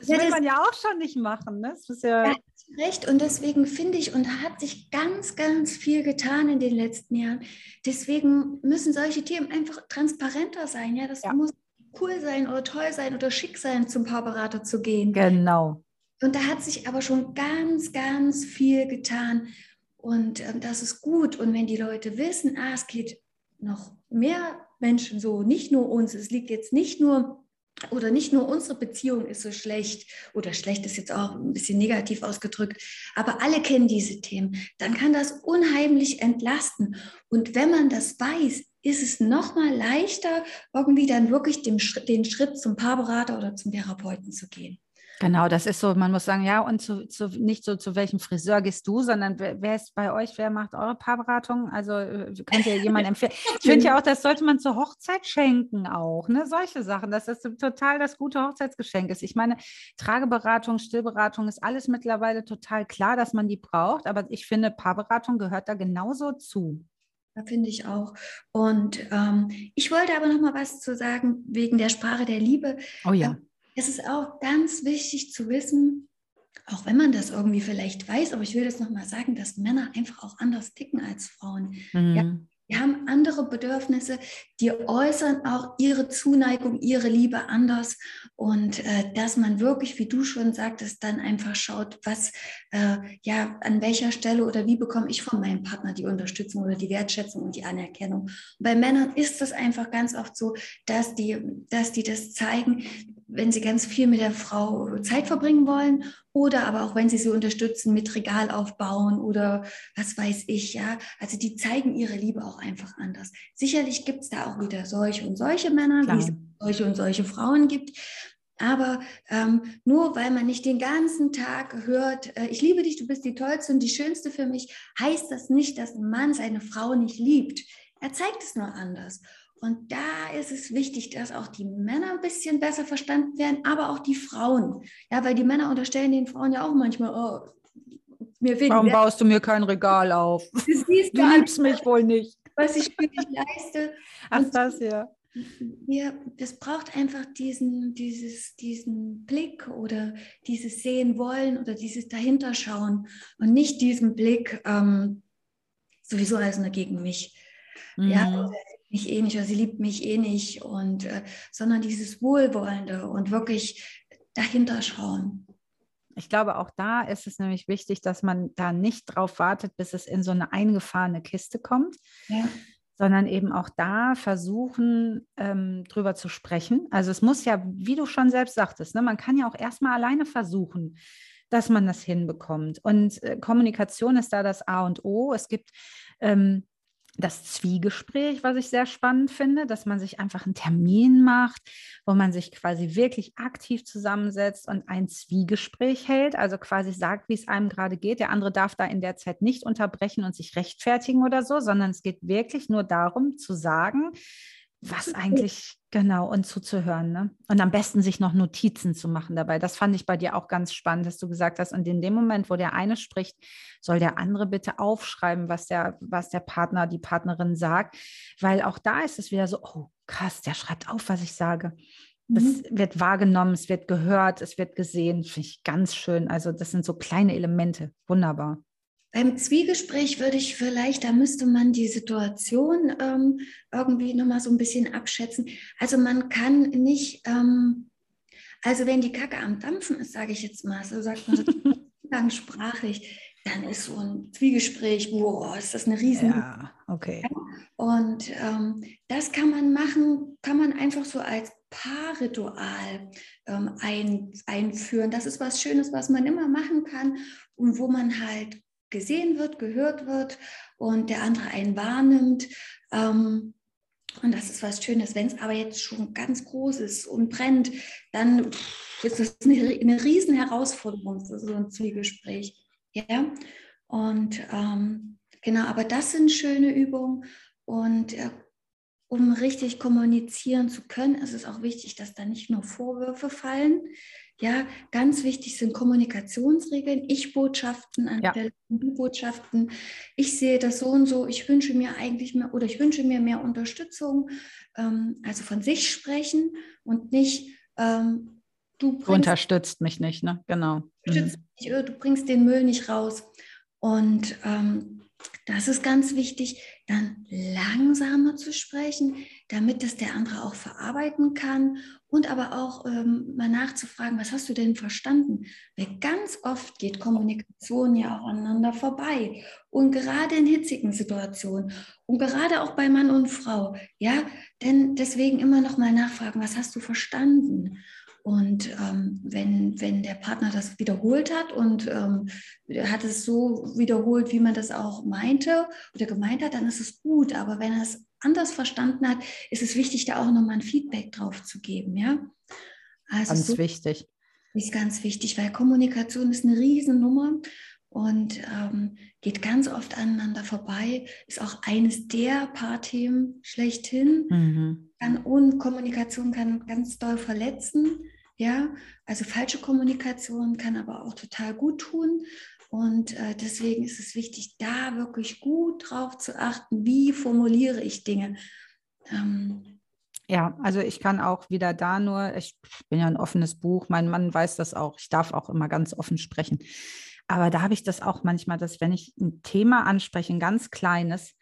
Das ja, will das, man ja auch schon nicht machen. Ne? Das ist ja, ja recht. Und deswegen finde ich, und hat sich ganz, ganz viel getan in den letzten Jahren. Deswegen müssen solche Themen einfach transparenter sein. Ja, das ja. muss cool sein oder toll sein oder schick sein, zum Paarberater zu gehen. Genau. Und da hat sich aber schon ganz, ganz viel getan. Und ähm, das ist gut. Und wenn die Leute wissen, ah, es geht noch mehr Menschen so, nicht nur uns. Es liegt jetzt nicht nur oder nicht nur unsere Beziehung ist so schlecht oder schlecht ist jetzt auch ein bisschen negativ ausgedrückt, aber alle kennen diese Themen, dann kann das unheimlich entlasten. Und wenn man das weiß, ist es noch mal leichter, irgendwie dann wirklich den Schritt, zum Paarberater oder zum Therapeuten zu gehen. Genau, das ist so, man muss sagen, ja, und zu, zu, nicht so, zu welchem Friseur gehst du, sondern wer, wer ist bei euch, wer macht eure Paarberatung? Also äh, könnt ihr jemanden empfehlen? Ich finde ja auch, das sollte man zur Hochzeit schenken auch, ne? Solche Sachen, dass das total das gute Hochzeitsgeschenk ist. Ich meine, Trageberatung, Stillberatung ist alles mittlerweile total klar, dass man die braucht, aber ich finde, Paarberatung gehört da genauso zu. Finde ich auch. Und ähm, ich wollte aber noch mal was zu sagen wegen der Sprache der Liebe. Oh ja. Ähm, es ist auch ganz wichtig zu wissen, auch wenn man das irgendwie vielleicht weiß, aber ich will das nochmal sagen, dass Männer einfach auch anders ticken als Frauen. Mhm. Ja, die haben andere Bedürfnisse, die äußern auch ihre Zuneigung, ihre Liebe anders. Und äh, dass man wirklich, wie du schon sagtest, dann einfach schaut, was, äh, ja, an welcher Stelle oder wie bekomme ich von meinem Partner die Unterstützung oder die Wertschätzung und die Anerkennung. Und bei Männern ist das einfach ganz oft so, dass die, dass die das zeigen, wenn sie ganz viel mit der Frau Zeit verbringen wollen oder aber auch wenn sie sie unterstützen mit Regal aufbauen oder was weiß ich, ja. Also die zeigen ihre Liebe auch einfach anders. Sicherlich gibt es da auch wieder solche und solche Männer, Klar. wie es solche und solche Frauen gibt. Aber ähm, nur weil man nicht den ganzen Tag hört, äh, ich liebe dich, du bist die tollste und die schönste für mich, heißt das nicht, dass ein Mann seine Frau nicht liebt. Er zeigt es nur anders. Und da ist es wichtig, dass auch die Männer ein bisschen besser verstanden werden, aber auch die Frauen. Ja, weil die Männer unterstellen den Frauen ja auch manchmal, oh, mir fehlt Warum baust du mir kein Regal auf? Du, du liebst mich wohl nicht. Was ich für dich leiste. Ach, Und das ja. Ja, das braucht einfach diesen, dieses, diesen Blick oder dieses Sehen wollen oder dieses Dahinterschauen und nicht diesen Blick, ähm, sowieso alles nur gegen mich. Mhm. Ja, mich eh nicht oder sie liebt mich eh nicht und äh, sondern dieses Wohlwollende und wirklich dahinter schauen. Ich glaube, auch da ist es nämlich wichtig, dass man da nicht drauf wartet, bis es in so eine eingefahrene Kiste kommt, ja. sondern eben auch da versuchen, ähm, drüber zu sprechen. Also es muss ja, wie du schon selbst sagtest, ne, man kann ja auch erstmal alleine versuchen, dass man das hinbekommt. Und äh, Kommunikation ist da das A und O. Es gibt ähm, das Zwiegespräch, was ich sehr spannend finde, dass man sich einfach einen Termin macht, wo man sich quasi wirklich aktiv zusammensetzt und ein Zwiegespräch hält, also quasi sagt, wie es einem gerade geht. Der andere darf da in der Zeit nicht unterbrechen und sich rechtfertigen oder so, sondern es geht wirklich nur darum zu sagen, was eigentlich genau und zuzuhören. Ne? Und am besten sich noch Notizen zu machen dabei. Das fand ich bei dir auch ganz spannend, dass du gesagt hast. Und in dem Moment, wo der eine spricht, soll der andere bitte aufschreiben, was der, was der Partner, die Partnerin sagt. Weil auch da ist es wieder so, oh krass, der schreibt auf, was ich sage. Es mhm. wird wahrgenommen, es wird gehört, es wird gesehen. Finde ich ganz schön. Also das sind so kleine Elemente. Wunderbar. Beim Zwiegespräch würde ich vielleicht, da müsste man die Situation ähm, irgendwie nochmal so ein bisschen abschätzen. Also man kann nicht, ähm, also wenn die Kacke am Dampfen ist, sage ich jetzt mal, so sagt man so umgangssprachlich, dann ist so ein Zwiegespräch, boah, ist das eine riesen... Ja, okay. Und ähm, das kann man machen, kann man einfach so als Paarritual ähm, ein, einführen. Das ist was Schönes, was man immer machen kann und wo man halt gesehen wird, gehört wird und der andere einen wahrnimmt. Ähm, und das ist was Schönes. Wenn es aber jetzt schon ganz groß ist und brennt, dann ist das eine, eine riesen Herausforderung, so ein Zwiegespräch. Ja, und ähm, genau, aber das sind schöne Übungen und äh, um richtig kommunizieren zu können, ist es auch wichtig, dass da nicht nur Vorwürfe fallen, ja, ganz wichtig sind Kommunikationsregeln, Ich-Botschaften anstelle ja. Du-Botschaften. Ich sehe das so und so, ich wünsche mir eigentlich mehr oder ich wünsche mir mehr Unterstützung, ähm, also von sich sprechen und nicht ähm, du, bringst, du unterstützt mich nicht, ne? Genau. Mhm. Mich, du bringst den Müll nicht raus. Und ähm, Das ist ganz wichtig, dann langsamer zu sprechen, damit das der andere auch verarbeiten kann und aber auch ähm, mal nachzufragen, was hast du denn verstanden? Weil ganz oft geht Kommunikation ja auch aneinander vorbei und gerade in hitzigen Situationen und gerade auch bei Mann und Frau, ja, denn deswegen immer noch mal nachfragen, was hast du verstanden? Und ähm, wenn, wenn der Partner das wiederholt hat und ähm, hat es so wiederholt, wie man das auch meinte oder gemeint hat, dann ist es gut. Aber wenn er es anders verstanden hat, ist es wichtig, da auch nochmal ein Feedback drauf zu geben. Ja? Also ganz so wichtig. Ist ganz wichtig, weil Kommunikation ist eine Riesennummer und ähm, geht ganz oft aneinander vorbei, ist auch eines der Paarthemen schlechthin. Mhm. Kann, und Kommunikation kann ganz doll verletzen. Ja, also falsche Kommunikation kann aber auch total gut tun. Und äh, deswegen ist es wichtig, da wirklich gut drauf zu achten, wie formuliere ich Dinge. Ähm, ja, also ich kann auch wieder da nur, ich bin ja ein offenes Buch, mein Mann weiß das auch, ich darf auch immer ganz offen sprechen. Aber da habe ich das auch manchmal, dass wenn ich ein Thema anspreche, ein ganz kleines,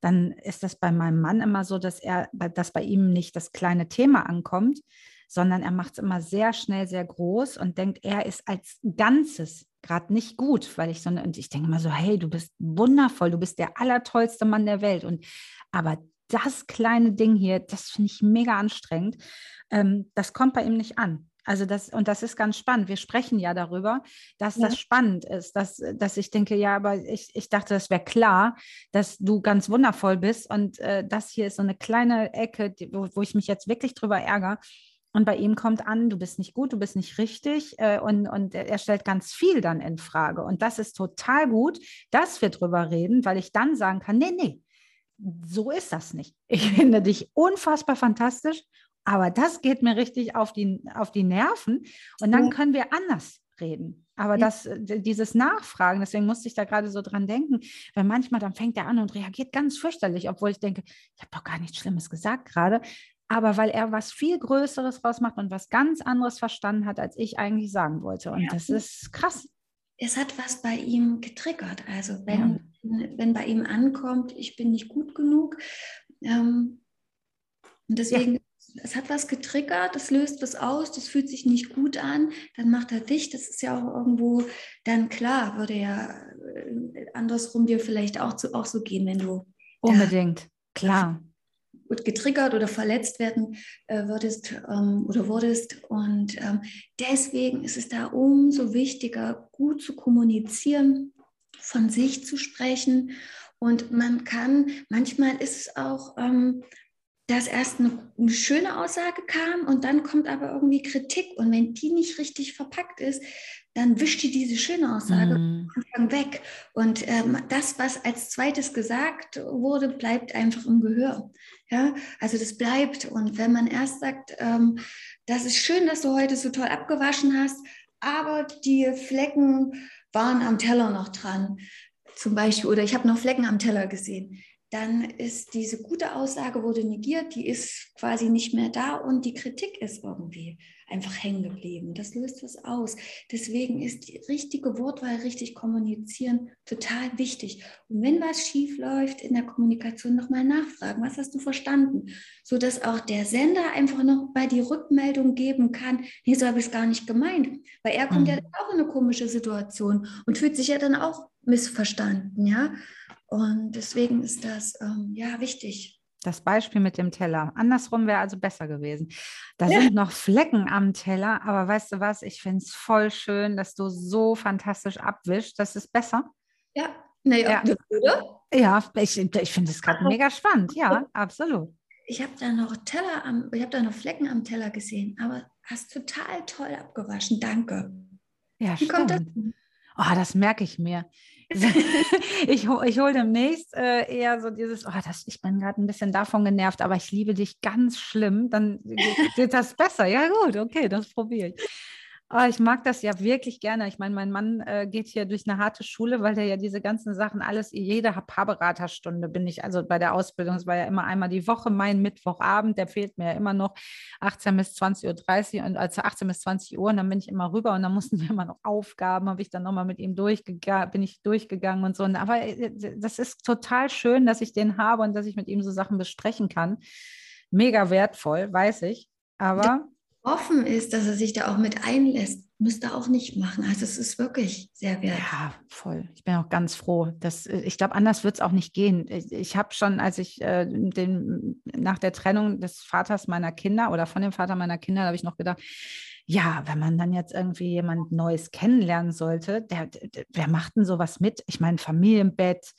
dann ist das bei meinem Mann immer so, dass er, dass bei ihm nicht das kleine Thema ankommt, sondern er macht es immer sehr schnell, sehr groß und denkt, er ist als Ganzes gerade nicht gut, weil ich so, und ich denke immer so, hey, du bist wundervoll, du bist der allertollste Mann der Welt. Und aber das kleine Ding hier, das finde ich mega anstrengend. Ähm, das kommt bei ihm nicht an. Also das, und das ist ganz spannend. Wir sprechen ja darüber, dass ja. das spannend ist, dass, dass ich denke, ja, aber ich, ich dachte, das wäre klar, dass du ganz wundervoll bist. Und äh, das hier ist so eine kleine Ecke, die, wo, wo ich mich jetzt wirklich drüber ärgere. Und bei ihm kommt an, du bist nicht gut, du bist nicht richtig äh, und, und er stellt ganz viel dann in Frage. Und das ist total gut, dass wir drüber reden, weil ich dann sagen kann, nee, nee, so ist das nicht. Ich finde dich unfassbar fantastisch, aber das geht mir richtig auf die, auf die Nerven und dann können wir anders reden. Aber das, dieses Nachfragen, deswegen musste ich da gerade so dran denken, weil manchmal dann fängt er an und reagiert ganz fürchterlich, obwohl ich denke, ich habe doch gar nichts Schlimmes gesagt gerade aber weil er was viel Größeres rausmacht und was ganz anderes verstanden hat, als ich eigentlich sagen wollte. Und ja. das ist krass. Es hat was bei ihm getriggert. Also wenn, ja. wenn bei ihm ankommt, ich bin nicht gut genug. Ähm, und deswegen, ja. Es hat was getriggert, das löst was aus, das fühlt sich nicht gut an, dann macht er dich. Das ist ja auch irgendwo dann klar, würde ja äh, andersrum dir vielleicht auch, zu, auch so gehen, wenn du. Unbedingt, klar getriggert oder verletzt werden äh, würdest ähm, oder wurdest. Und ähm, deswegen ist es da umso wichtiger, gut zu kommunizieren, von sich zu sprechen. Und man kann, manchmal ist es auch, ähm, dass erst eine, eine, schöne Aussage kam und dann kommt aber irgendwie Kritik. Und wenn die nicht richtig verpackt ist, dann wischt die diese schöne Aussage mm. weg. Und ähm, das, was als zweites gesagt wurde, bleibt einfach im Gehör. Ja, also das bleibt. Und wenn man erst sagt, ähm, das ist schön, dass du heute so toll abgewaschen hast, aber die Flecken waren am Teller noch dran, zum Beispiel, oder ich habe noch Flecken am Teller gesehen dann ist diese gute Aussage wurde negiert, die ist quasi nicht mehr da und die Kritik ist irgendwie einfach hängen geblieben. Das löst was aus. Deswegen ist die richtige Wortwahl, richtig kommunizieren total wichtig. Und wenn was schief läuft in der Kommunikation, nochmal nachfragen, was hast du verstanden? Sodass auch der Sender einfach noch bei die Rückmeldung geben kann, nee, so habe ich es gar nicht gemeint. Weil er kommt mhm. ja auch in eine komische Situation und fühlt sich ja dann auch missverstanden, ja. Und deswegen ist das ähm, ja wichtig. Das Beispiel mit dem Teller. Andersrum wäre also besser gewesen. Da ja. sind noch Flecken am Teller, aber weißt du was? Ich finde es voll schön, dass du so fantastisch abwischst. Das ist besser. Ja, naja, ja. oder? Ja, ich, ich finde es gerade mega spannend. Ja, absolut. Ich habe da noch Teller am, ich habe da noch Flecken am Teller gesehen, aber hast total toll abgewaschen. Danke. Ja, Wie stimmt. kommt das? Oh, das merke ich mir. ich, ich hole demnächst äh, eher so dieses, oh, das, ich bin gerade ein bisschen davon genervt, aber ich liebe dich ganz schlimm, dann geht das besser. Ja gut, okay, das probiere ich. Oh, ich mag das ja wirklich gerne. Ich meine, mein Mann äh, geht hier durch eine harte Schule, weil der ja diese ganzen Sachen alles, jede Paarberaterstunde bin ich, also bei der Ausbildung, es war ja immer einmal die Woche, mein Mittwochabend, der fehlt mir ja immer noch 18 bis 20.30 Uhr und also 18 bis 20 Uhr und dann bin ich immer rüber und dann mussten wir immer noch Aufgaben, habe ich dann nochmal mit ihm durchgegangen, bin ich durchgegangen und so. Aber äh, das ist total schön, dass ich den habe und dass ich mit ihm so Sachen besprechen kann. Mega wertvoll, weiß ich. Aber offen ist, dass er sich da auch mit einlässt, müsste auch nicht machen. Also es ist wirklich sehr wertvoll. Ja, voll. Ich bin auch ganz froh. Dass, äh, ich glaube, anders wird es auch nicht gehen. Ich, ich habe schon, als ich äh, den, nach der Trennung des Vaters meiner Kinder oder von dem Vater meiner Kinder, habe ich noch gedacht, ja, wenn man dann jetzt irgendwie jemand Neues kennenlernen sollte, der, der, wer macht denn sowas mit? Ich meine, Familienbett,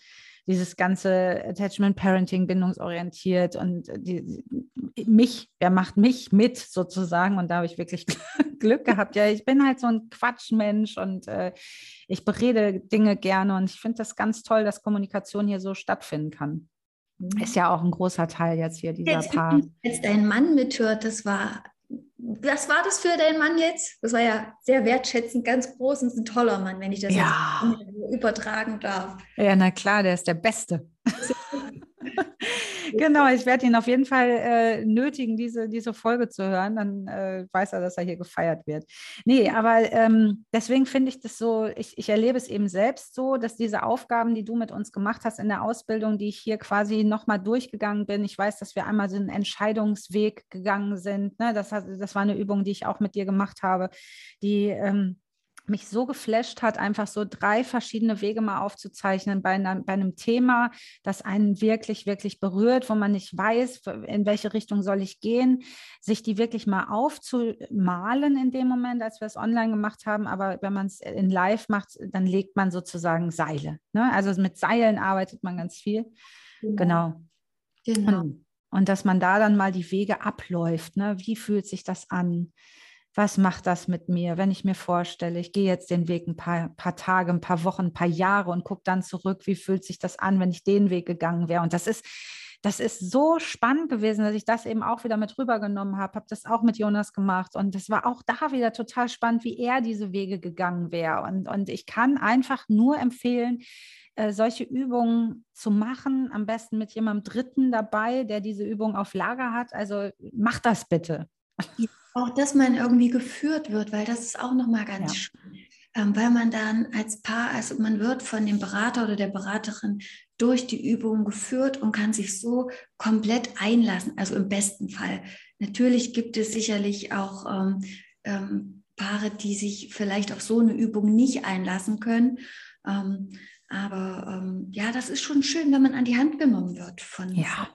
dieses ganze Attachment Parenting bindungsorientiert und die, mich, wer macht mich mit sozusagen und da habe ich wirklich Glück gehabt. Ja, ich bin halt so ein Quatschmensch und äh, ich berede Dinge gerne und ich finde das ganz toll, dass Kommunikation hier so stattfinden kann. Mhm. Ist ja auch ein großer Teil jetzt hier dieser Paar. Als dein Mann mithört, das war was war das für dein Mann jetzt? Das war ja sehr wertschätzend, ganz groß und ein toller Mann, wenn ich das ja. übertragen darf. Ja, na klar, der ist der Beste. Genau, ich werde ihn auf jeden Fall äh, nötigen, diese, diese Folge zu hören. Dann äh, weiß er, dass er hier gefeiert wird. Nee, aber ähm, deswegen finde ich das so, ich, ich erlebe es eben selbst so, dass diese Aufgaben, die du mit uns gemacht hast in der Ausbildung, die ich hier quasi nochmal durchgegangen bin, ich weiß, dass wir einmal so einen Entscheidungsweg gegangen sind. Ne? Das, das war eine Übung, die ich auch mit dir gemacht habe, die ähm, mich so geflasht hat, einfach so drei verschiedene Wege mal aufzuzeichnen bei, einer, bei einem Thema, das einen wirklich, wirklich berührt, wo man nicht weiß, in welche Richtung soll ich gehen, sich die wirklich mal aufzumalen in dem Moment, als wir es online gemacht haben. Aber wenn man es in Live macht, dann legt man sozusagen Seile. Ne? Also mit Seilen arbeitet man ganz viel. Genau. genau. genau. Und, und dass man da dann mal die Wege abläuft. Ne? Wie fühlt sich das an? Was macht das mit mir, wenn ich mir vorstelle, ich gehe jetzt den Weg ein paar, paar Tage, ein paar Wochen, ein paar Jahre und gucke dann zurück, wie fühlt sich das an, wenn ich den Weg gegangen wäre. Und das ist, das ist so spannend gewesen, dass ich das eben auch wieder mit rübergenommen habe, habe das auch mit Jonas gemacht und das war auch da wieder total spannend, wie er diese Wege gegangen wäre. Und, und ich kann einfach nur empfehlen, äh, solche Übungen zu machen, am besten mit jemandem Dritten dabei, der diese Übung auf Lager hat. Also mach das bitte. Auch, dass man irgendwie geführt wird, weil das ist auch nochmal ganz ja. schön. Ähm, weil man dann als Paar, also man wird von dem Berater oder der Beraterin durch die Übung geführt und kann sich so komplett einlassen, also im besten Fall. Natürlich gibt es sicherlich auch ähm, ähm, Paare, die sich vielleicht auf so eine Übung nicht einlassen können. Ähm, aber ähm, ja, das ist schon schön, wenn man an die Hand genommen wird von ja.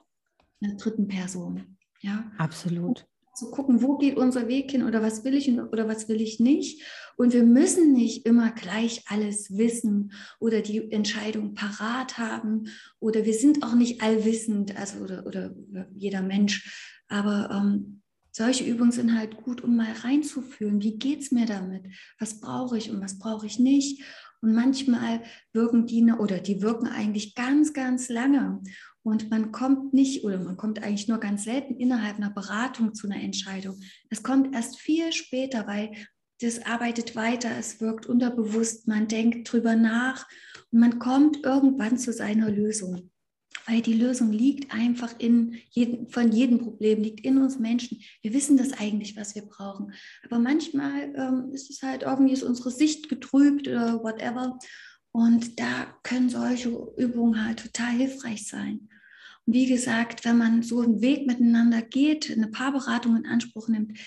einer dritten Person. Ja, absolut zu gucken, wo geht unser Weg hin oder was will ich oder was will ich nicht. Und wir müssen nicht immer gleich alles wissen oder die Entscheidung parat haben oder wir sind auch nicht allwissend, also oder, oder jeder Mensch. Aber ähm, solche Übungen sind halt gut, um mal reinzufühlen, wie geht es mir damit? Was brauche ich und was brauche ich nicht? Und manchmal wirken die oder die wirken eigentlich ganz, ganz lange. Und man kommt nicht oder man kommt eigentlich nur ganz selten innerhalb einer Beratung zu einer Entscheidung. Es kommt erst viel später, weil das arbeitet weiter, es wirkt unterbewusst, man denkt drüber nach und man kommt irgendwann zu seiner Lösung. Weil die Lösung liegt einfach in jedem, von jedem Problem, liegt in uns Menschen. Wir wissen das eigentlich, was wir brauchen. Aber manchmal ähm, ist es halt irgendwie ist unsere Sicht getrübt oder whatever. Und da können solche Übungen halt total hilfreich sein. Wie gesagt, wenn man so einen Weg miteinander geht, eine Paarberatung in Anspruch nimmt,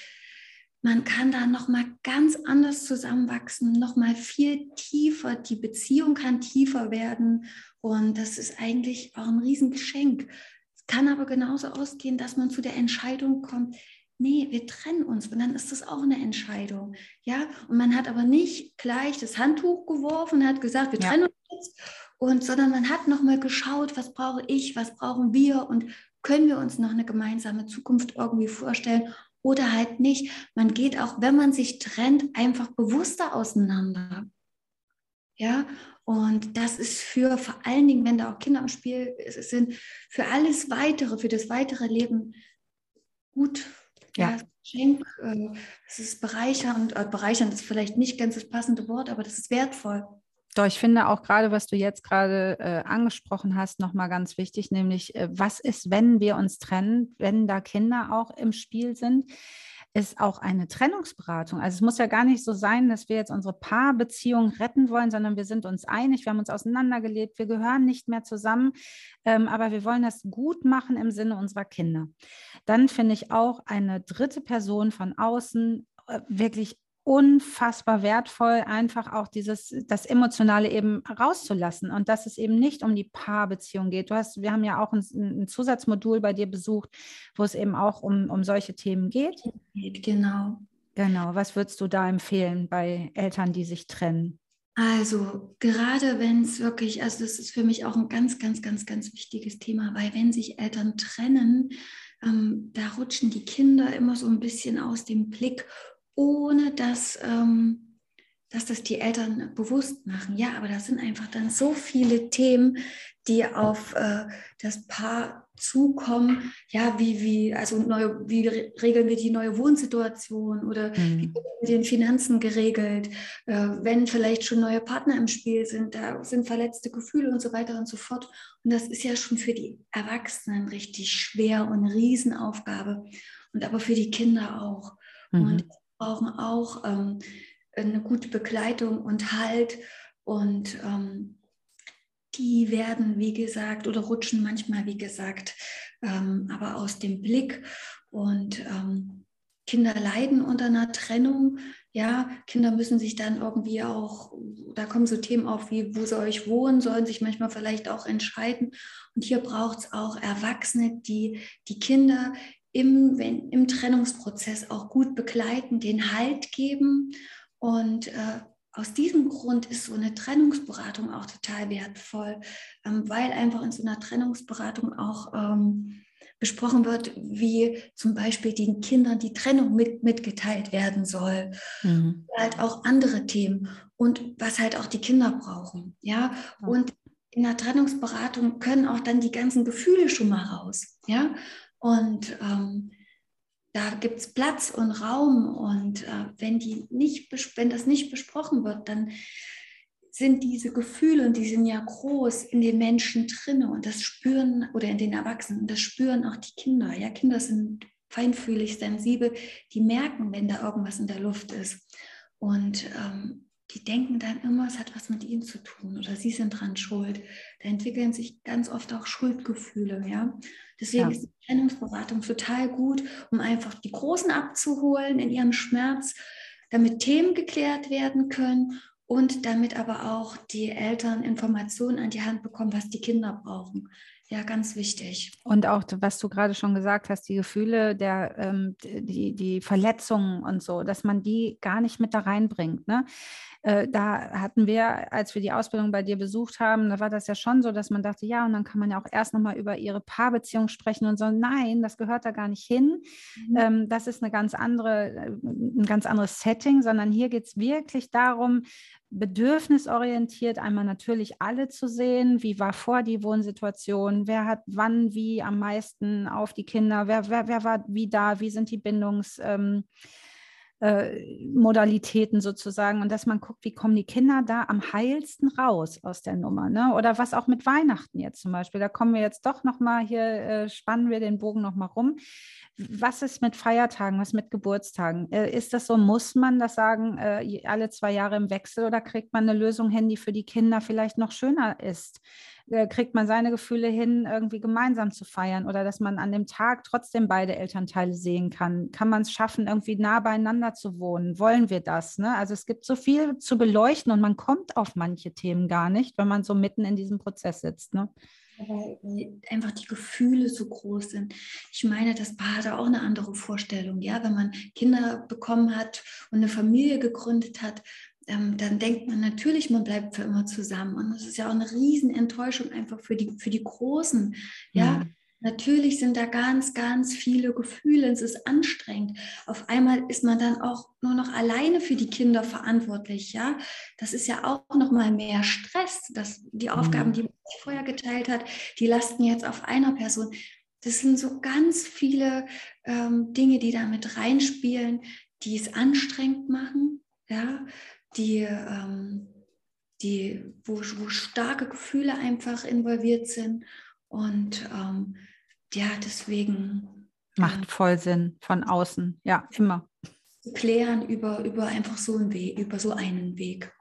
man kann da noch mal ganz anders zusammenwachsen, noch mal viel tiefer. Die Beziehung kann tiefer werden und das ist eigentlich auch ein Riesengeschenk. Es kann aber genauso ausgehen, dass man zu der Entscheidung kommt, nee, wir trennen uns und dann ist das auch eine Entscheidung. Ja, und man hat aber nicht gleich das Handtuch geworfen hat gesagt, wir ja. trennen uns jetzt und sondern man hat noch mal geschaut, was brauche ich, was brauchen wir und können wir uns noch eine gemeinsame Zukunft irgendwie vorstellen oder halt nicht. Man geht auch, wenn man sich trennt, einfach bewusster auseinander. Ja, und das ist für vor allen Dingen, wenn da auch Kinder im Spiel sind, für alles weitere, für das weitere Leben gut Ja, ja Geschenk, äh, das ist bereichernd, äh, bereichernd ist vielleicht nicht ganz das passende Wort, aber das ist wertvoll. Doch, ich finde auch gerade, was du jetzt gerade äh, angesprochen hast, nochmal ganz wichtig, nämlich, äh, was ist, wenn wir uns trennen, wenn da Kinder auch im Spiel sind? ist auch eine Trennungsberatung. Also es muss ja gar nicht so sein, dass wir jetzt unsere Paarbeziehung retten wollen, sondern wir sind uns einig, wir haben uns auseinandergelebt, wir gehören nicht mehr zusammen, ähm, aber wir wollen das gut machen im Sinne unserer Kinder. Dann finde ich auch eine dritte Person von außen äh, wirklich unfassbar wertvoll, einfach auch dieses, das Emotionale eben rauszulassen und dass es eben nicht um die Paarbeziehung geht. Du hast, wir haben ja auch ein, ein Zusatzmodul bei dir besucht, wo es eben auch um, um solche Themen geht. Genau. Genau. Was würdest du da empfehlen bei Eltern, die sich trennen? Also gerade wenn es wirklich, also das ist für mich auch ein ganz, ganz, ganz, ganz wichtiges Thema, weil wenn sich Eltern trennen, ähm, da rutschen die Kinder immer so ein bisschen aus dem Blick ohne dass, ähm, dass das die Eltern bewusst machen. Ja, aber da sind einfach dann so viele Themen, die auf äh, das Paar zukommen. Ja, wie, wie, also neue, wie regeln wir die neue Wohnsituation oder mhm. wie wird mit den Finanzen geregelt, äh, wenn vielleicht schon neue Partner im Spiel sind, da sind verletzte Gefühle und so weiter und so fort. Und das ist ja schon für die Erwachsenen richtig schwer und eine Riesenaufgabe und aber für die Kinder auch. Mhm. Und brauchen auch ähm, eine gute Begleitung und Halt. Und ähm, die werden, wie gesagt, oder rutschen manchmal, wie gesagt, ähm, aber aus dem Blick. Und ähm, Kinder leiden unter einer Trennung. Ja, Kinder müssen sich dann irgendwie auch, da kommen so Themen auf wie, wo soll ich wohnen, sollen sich manchmal vielleicht auch entscheiden. Und hier braucht es auch Erwachsene, die die Kinder im, wenn, im Trennungsprozess auch gut begleiten, den Halt geben. Und äh, aus diesem Grund ist so eine Trennungsberatung auch total wertvoll, ähm, weil einfach in so einer Trennungsberatung auch ähm, besprochen wird, wie zum Beispiel den Kindern die Trennung mit, mitgeteilt werden soll. Mhm. Halt auch andere Themen und was halt auch die Kinder brauchen. Ja, und in der Trennungsberatung können auch dann die ganzen Gefühle schon mal raus. Ja, und ähm, da gibt es Platz und Raum. Und äh, wenn, die nicht, wenn das nicht besprochen wird, dann sind diese Gefühle, und die sind ja groß, in den Menschen drin. Und das spüren, oder in den Erwachsenen, das spüren auch die Kinder. Ja, Kinder sind feinfühlig, sensibel, die merken, wenn da irgendwas in der Luft ist. Und ähm, die denken dann immer, es hat was mit ihnen zu tun oder sie sind dran schuld. Da entwickeln sich ganz oft auch Schuldgefühle. Ja? Deswegen ja. ist die Trennungsberatung total gut, um einfach die Großen abzuholen in ihrem Schmerz, damit Themen geklärt werden können und damit aber auch die Eltern Informationen an die Hand bekommen, was die Kinder brauchen. Ja, ganz wichtig. Und auch, was du gerade schon gesagt hast, die Gefühle, der, ähm, die, die Verletzungen und so, dass man die gar nicht mit da reinbringt. Ne? Äh, da hatten wir, als wir die Ausbildung bei dir besucht haben, da war das ja schon so, dass man dachte, ja, und dann kann man ja auch erst nochmal über ihre Paarbeziehung sprechen und so. Nein, das gehört da gar nicht hin. Mhm. Ähm, das ist eine ganz andere, äh, ein ganz anderes Setting, sondern hier geht es wirklich darum, bedürfnisorientiert einmal natürlich alle zu sehen. Wie war vor die Wohnsituation? Wer hat wann wie am meisten auf die Kinder? Wer, wer, wer war wie da? Wie sind die Bindungs... Ähm, äh, sozusagen und dass man guckt, wie kommen die Kinder da am heilsten raus aus der Nummer. Ne? Oder was auch mit Weihnachten jetzt zum Beispiel. Da kommen wir jetzt doch nochmal hier, äh, spannen wir den Bogen nochmal rum. Was ist mit Feiertagen, was mit Geburtstagen? Äh, ist das so, muss man das sagen, äh, alle zwei Jahre im Wechsel oder kriegt man eine Lösung hin, die für die Kinder vielleicht noch schöner ist? Äh, kriegt man seine Gefühle hin, irgendwie gemeinsam zu feiern oder dass man an dem Tag trotzdem beide Elternteile sehen kann? Kann man es schaffen, irgendwie nah beieinander zu wohnen? Wollen wir das? Ne? Also es gibt so viel zu beleuchten und man kommt auf manche Themen gar nicht, wenn man so mitten in diesem Prozess sitzt. Ne? Weil einfach die Gefühle so groß sind. Ich meine, das Paar hat auch eine andere Vorstellung. Ja, wenn man Kinder bekommen hat und eine Familie gegründet hat, ähm, dann denkt man natürlich, man bleibt für immer zusammen. Und das ist ja auch eine Riesenenttäuschung einfach für die, für die Großen. Ja, mhm. Natürlich sind da ganz, ganz viele Gefühle. Es ist anstrengend. Auf einmal ist man dann auch nur noch alleine für die Kinder verantwortlich. Ja, das ist ja auch noch mal mehr Stress. Dass die Aufgaben, mhm. die man sich vorher geteilt hat, die lasten jetzt auf einer Person. Das sind so ganz viele ähm, Dinge, die da mit reinspielen, die es anstrengend machen, ja, die, ähm, die, wo, wo starke Gefühle einfach involviert sind. Und ähm, ja, deswegen. Macht voll Sinn von außen, ja, immer. Klären über, über einfach so einen Weg, über so einen Weg.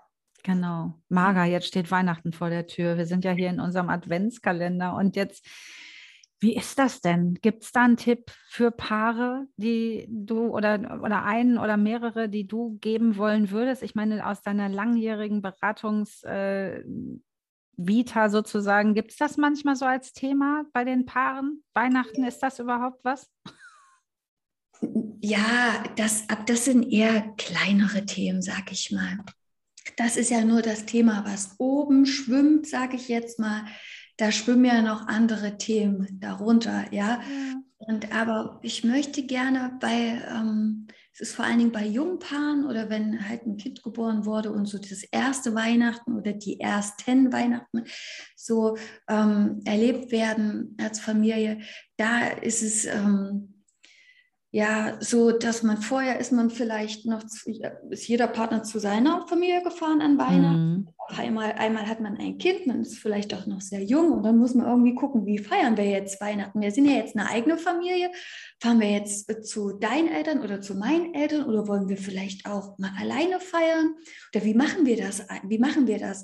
Genau. Marga, jetzt steht Weihnachten vor der Tür. Wir sind ja hier in unserem Adventskalender und jetzt wie ist das denn? Gibt es da einen Tipp für Paare, die du oder, oder einen oder mehrere, die du geben wollen würdest? Ich meine, aus deiner langjährigen Beratungs- äh, Vita sozusagen, gibt es das manchmal so als Thema bei den Paaren? Weihnachten, ist das überhaupt was? Ja, das, das sind eher kleinere Themen, sag ich mal. Das ist ja nur das Thema, was oben schwimmt, sage ich jetzt mal da schwimmen ja noch andere Themen darunter, ja. ja. Und aber ich möchte gerne bei, ähm, es ist vor allen Dingen bei Jungpaaren oder wenn halt ein Kind geboren wurde und so das erste Weihnachten oder die ersten Weihnachten so ähm, erlebt werden als Familie, da ist es ähm, ja, so dass man vorher ist man vielleicht noch, zu, ist jeder Partner zu seiner Familie gefahren an Weihnachten. Mhm. Einmal, einmal hat man ein Kind, man ist vielleicht auch noch sehr jung und dann muss man irgendwie gucken, wie feiern wir jetzt Weihnachten. Wir sind ja jetzt eine eigene Familie. Fahren wir jetzt zu deinen Eltern oder zu meinen Eltern oder wollen wir vielleicht auch mal alleine feiern? Oder wie machen wir das? Wie machen wir das?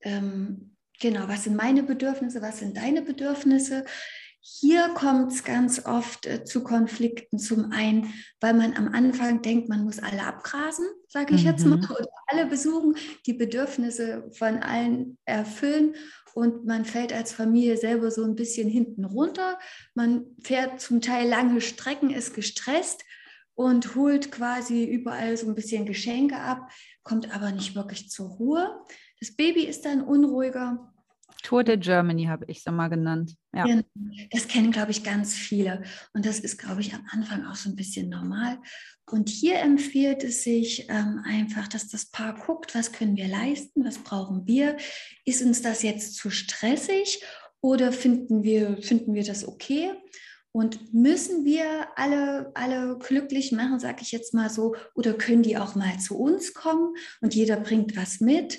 Ähm, genau, was sind meine Bedürfnisse? Was sind deine Bedürfnisse? Hier kommt es ganz oft äh, zu Konflikten. Zum einen, weil man am Anfang denkt, man muss alle abgrasen, sage ich mhm. jetzt mal, oder alle besuchen, die Bedürfnisse von allen erfüllen und man fällt als Familie selber so ein bisschen hinten runter. Man fährt zum Teil lange Strecken, ist gestresst und holt quasi überall so ein bisschen Geschenke ab, kommt aber nicht wirklich zur Ruhe. Das Baby ist dann unruhiger Tour de Germany habe ich es mal genannt. Ja. Genau. Das kennen, glaube ich, ganz viele. Und das ist, glaube ich, am Anfang auch so ein bisschen normal. Und hier empfiehlt es sich ähm, einfach, dass das Paar guckt, was können wir leisten, was brauchen wir. Ist uns das jetzt zu stressig oder finden wir, finden wir das okay? Und müssen wir alle, alle glücklich machen, sage ich jetzt mal so, oder können die auch mal zu uns kommen und jeder bringt was mit?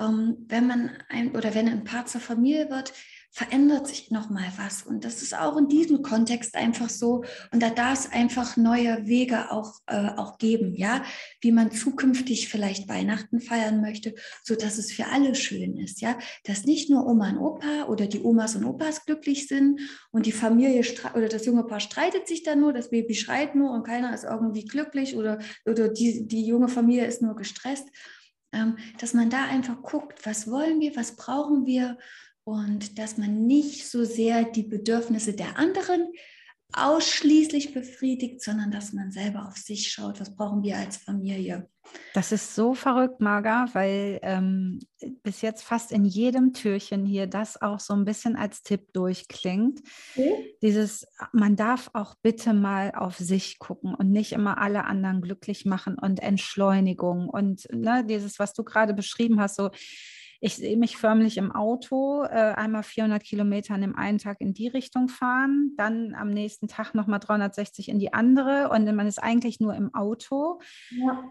Ähm, wenn man ein oder wenn ein Paar zur Familie wird, verändert sich noch mal was. Und das ist auch in diesem Kontext einfach so. Und da darf es einfach neue Wege auch äh, auch geben, ja, wie man zukünftig vielleicht Weihnachten feiern möchte, so dass es für alle schön ist, ja, dass nicht nur Oma und Opa oder die Omas und Opas glücklich sind und die Familie oder das junge Paar streitet sich dann nur, das Baby schreit nur und keiner ist irgendwie glücklich oder oder die die junge Familie ist nur gestresst, dass man da einfach guckt, was wollen wir, was brauchen wir und dass man nicht so sehr die Bedürfnisse der anderen ausschließlich befriedigt, sondern dass man selber auf sich schaut, was brauchen wir als Familie. Das ist so verrückt, Marga, weil ähm, bis jetzt fast in jedem Türchen hier das auch so ein bisschen als Tipp durchklingt. Okay. Dieses, man darf auch bitte mal auf sich gucken und nicht immer alle anderen glücklich machen und Entschleunigung und ne, dieses, was du gerade beschrieben hast, so ich sehe mich förmlich im Auto äh, einmal 400 Kilometer an dem einen Tag in die Richtung fahren, dann am nächsten Tag nochmal 360 in die andere und man ist eigentlich nur im Auto. Ja.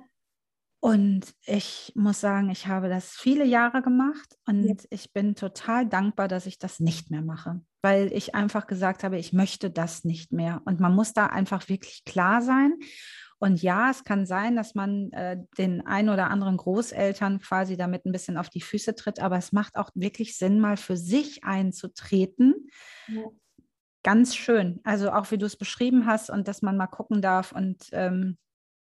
Und ich muss sagen, ich habe das viele Jahre gemacht und ja. ich bin total dankbar, dass ich das nicht mehr mache, weil ich einfach gesagt habe, ich möchte das nicht mehr. Und man muss da einfach wirklich klar sein. Und ja, es kann sein, dass man äh, den ein oder anderen Großeltern quasi damit ein bisschen auf die Füße tritt, aber es macht auch wirklich Sinn, mal für sich einzutreten. Ja. Ganz schön. Also auch wie du es beschrieben hast und dass man mal gucken darf und ähm,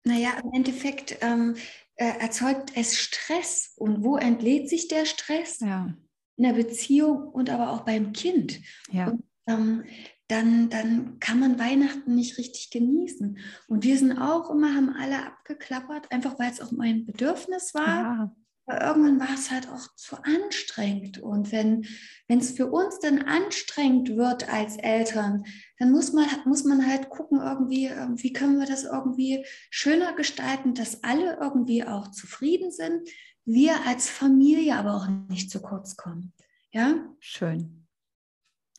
naja, im Endeffekt ähm, äh, erzeugt es Stress. Und wo entlädt sich der Stress? Ja. In der Beziehung und aber auch beim Kind. Ja. Und, ähm, dann, dann kann man Weihnachten nicht richtig genießen. Und wir sind auch immer, haben alle abgeklappert, einfach weil es auch mein Bedürfnis war. Ja. Aber irgendwann war es halt auch zu anstrengend. Und wenn es für uns dann anstrengend wird als Eltern, dann muss man, muss man halt gucken, irgendwie, ähm, wie können wir das irgendwie schöner gestalten, dass alle irgendwie auch zufrieden sind, wir als Familie aber auch nicht zu kurz kommen. Ja? Schön.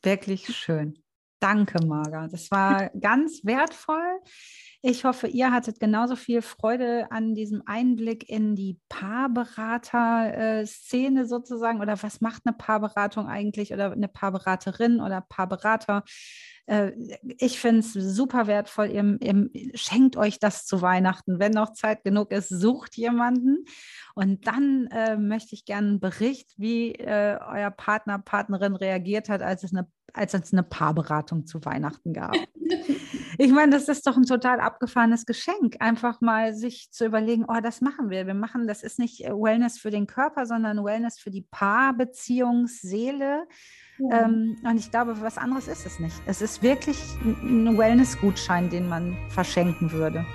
Wirklich schön. Danke, Marga. Das war ganz wertvoll. Ich hoffe, ihr hattet genauso viel Freude an diesem Einblick in die Paarberater-Szene sozusagen. Oder was macht eine Paarberatung eigentlich? Oder eine Paarberaterin oder Paarberater? Äh, ich finde es super wertvoll. Ihr, ihr, schenkt euch das zu Weihnachten. Wenn noch Zeit genug ist, sucht jemanden. Und dann äh, möchte ich gerne einen Bericht, wie äh, euer Partner, Partnerin reagiert hat, als es eine, als es eine Paarberatung zu Weihnachten gab. ich meine, das ist doch ein total abgefahrenes Geschenk, einfach mal sich zu überlegen, oh, das machen wir. Wir machen, das ist nicht Wellness für den Körper, sondern Wellness für die Paarbeziehungsseele. Ja. Ähm, und ich glaube, was anderes ist es nicht. Es ist wirklich ein Wellness-Gutschein, den man verschenken würde.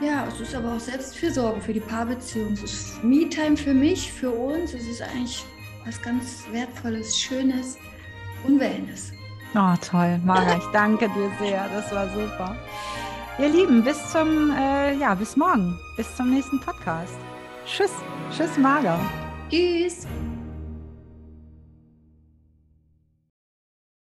Ja, es ist aber auch Selbstfürsorge für die Paarbeziehung. Es ist Me-Time für mich, für uns. Es ist eigentlich was ganz Wertvolles, Schönes und Wellness. Oh, toll. Mara, ich danke dir sehr. Das war super. Ihr Lieben, bis zum, äh, ja, bis morgen. Bis zum nächsten Podcast. Tschüss. Tschüss, Marga. Tschüss.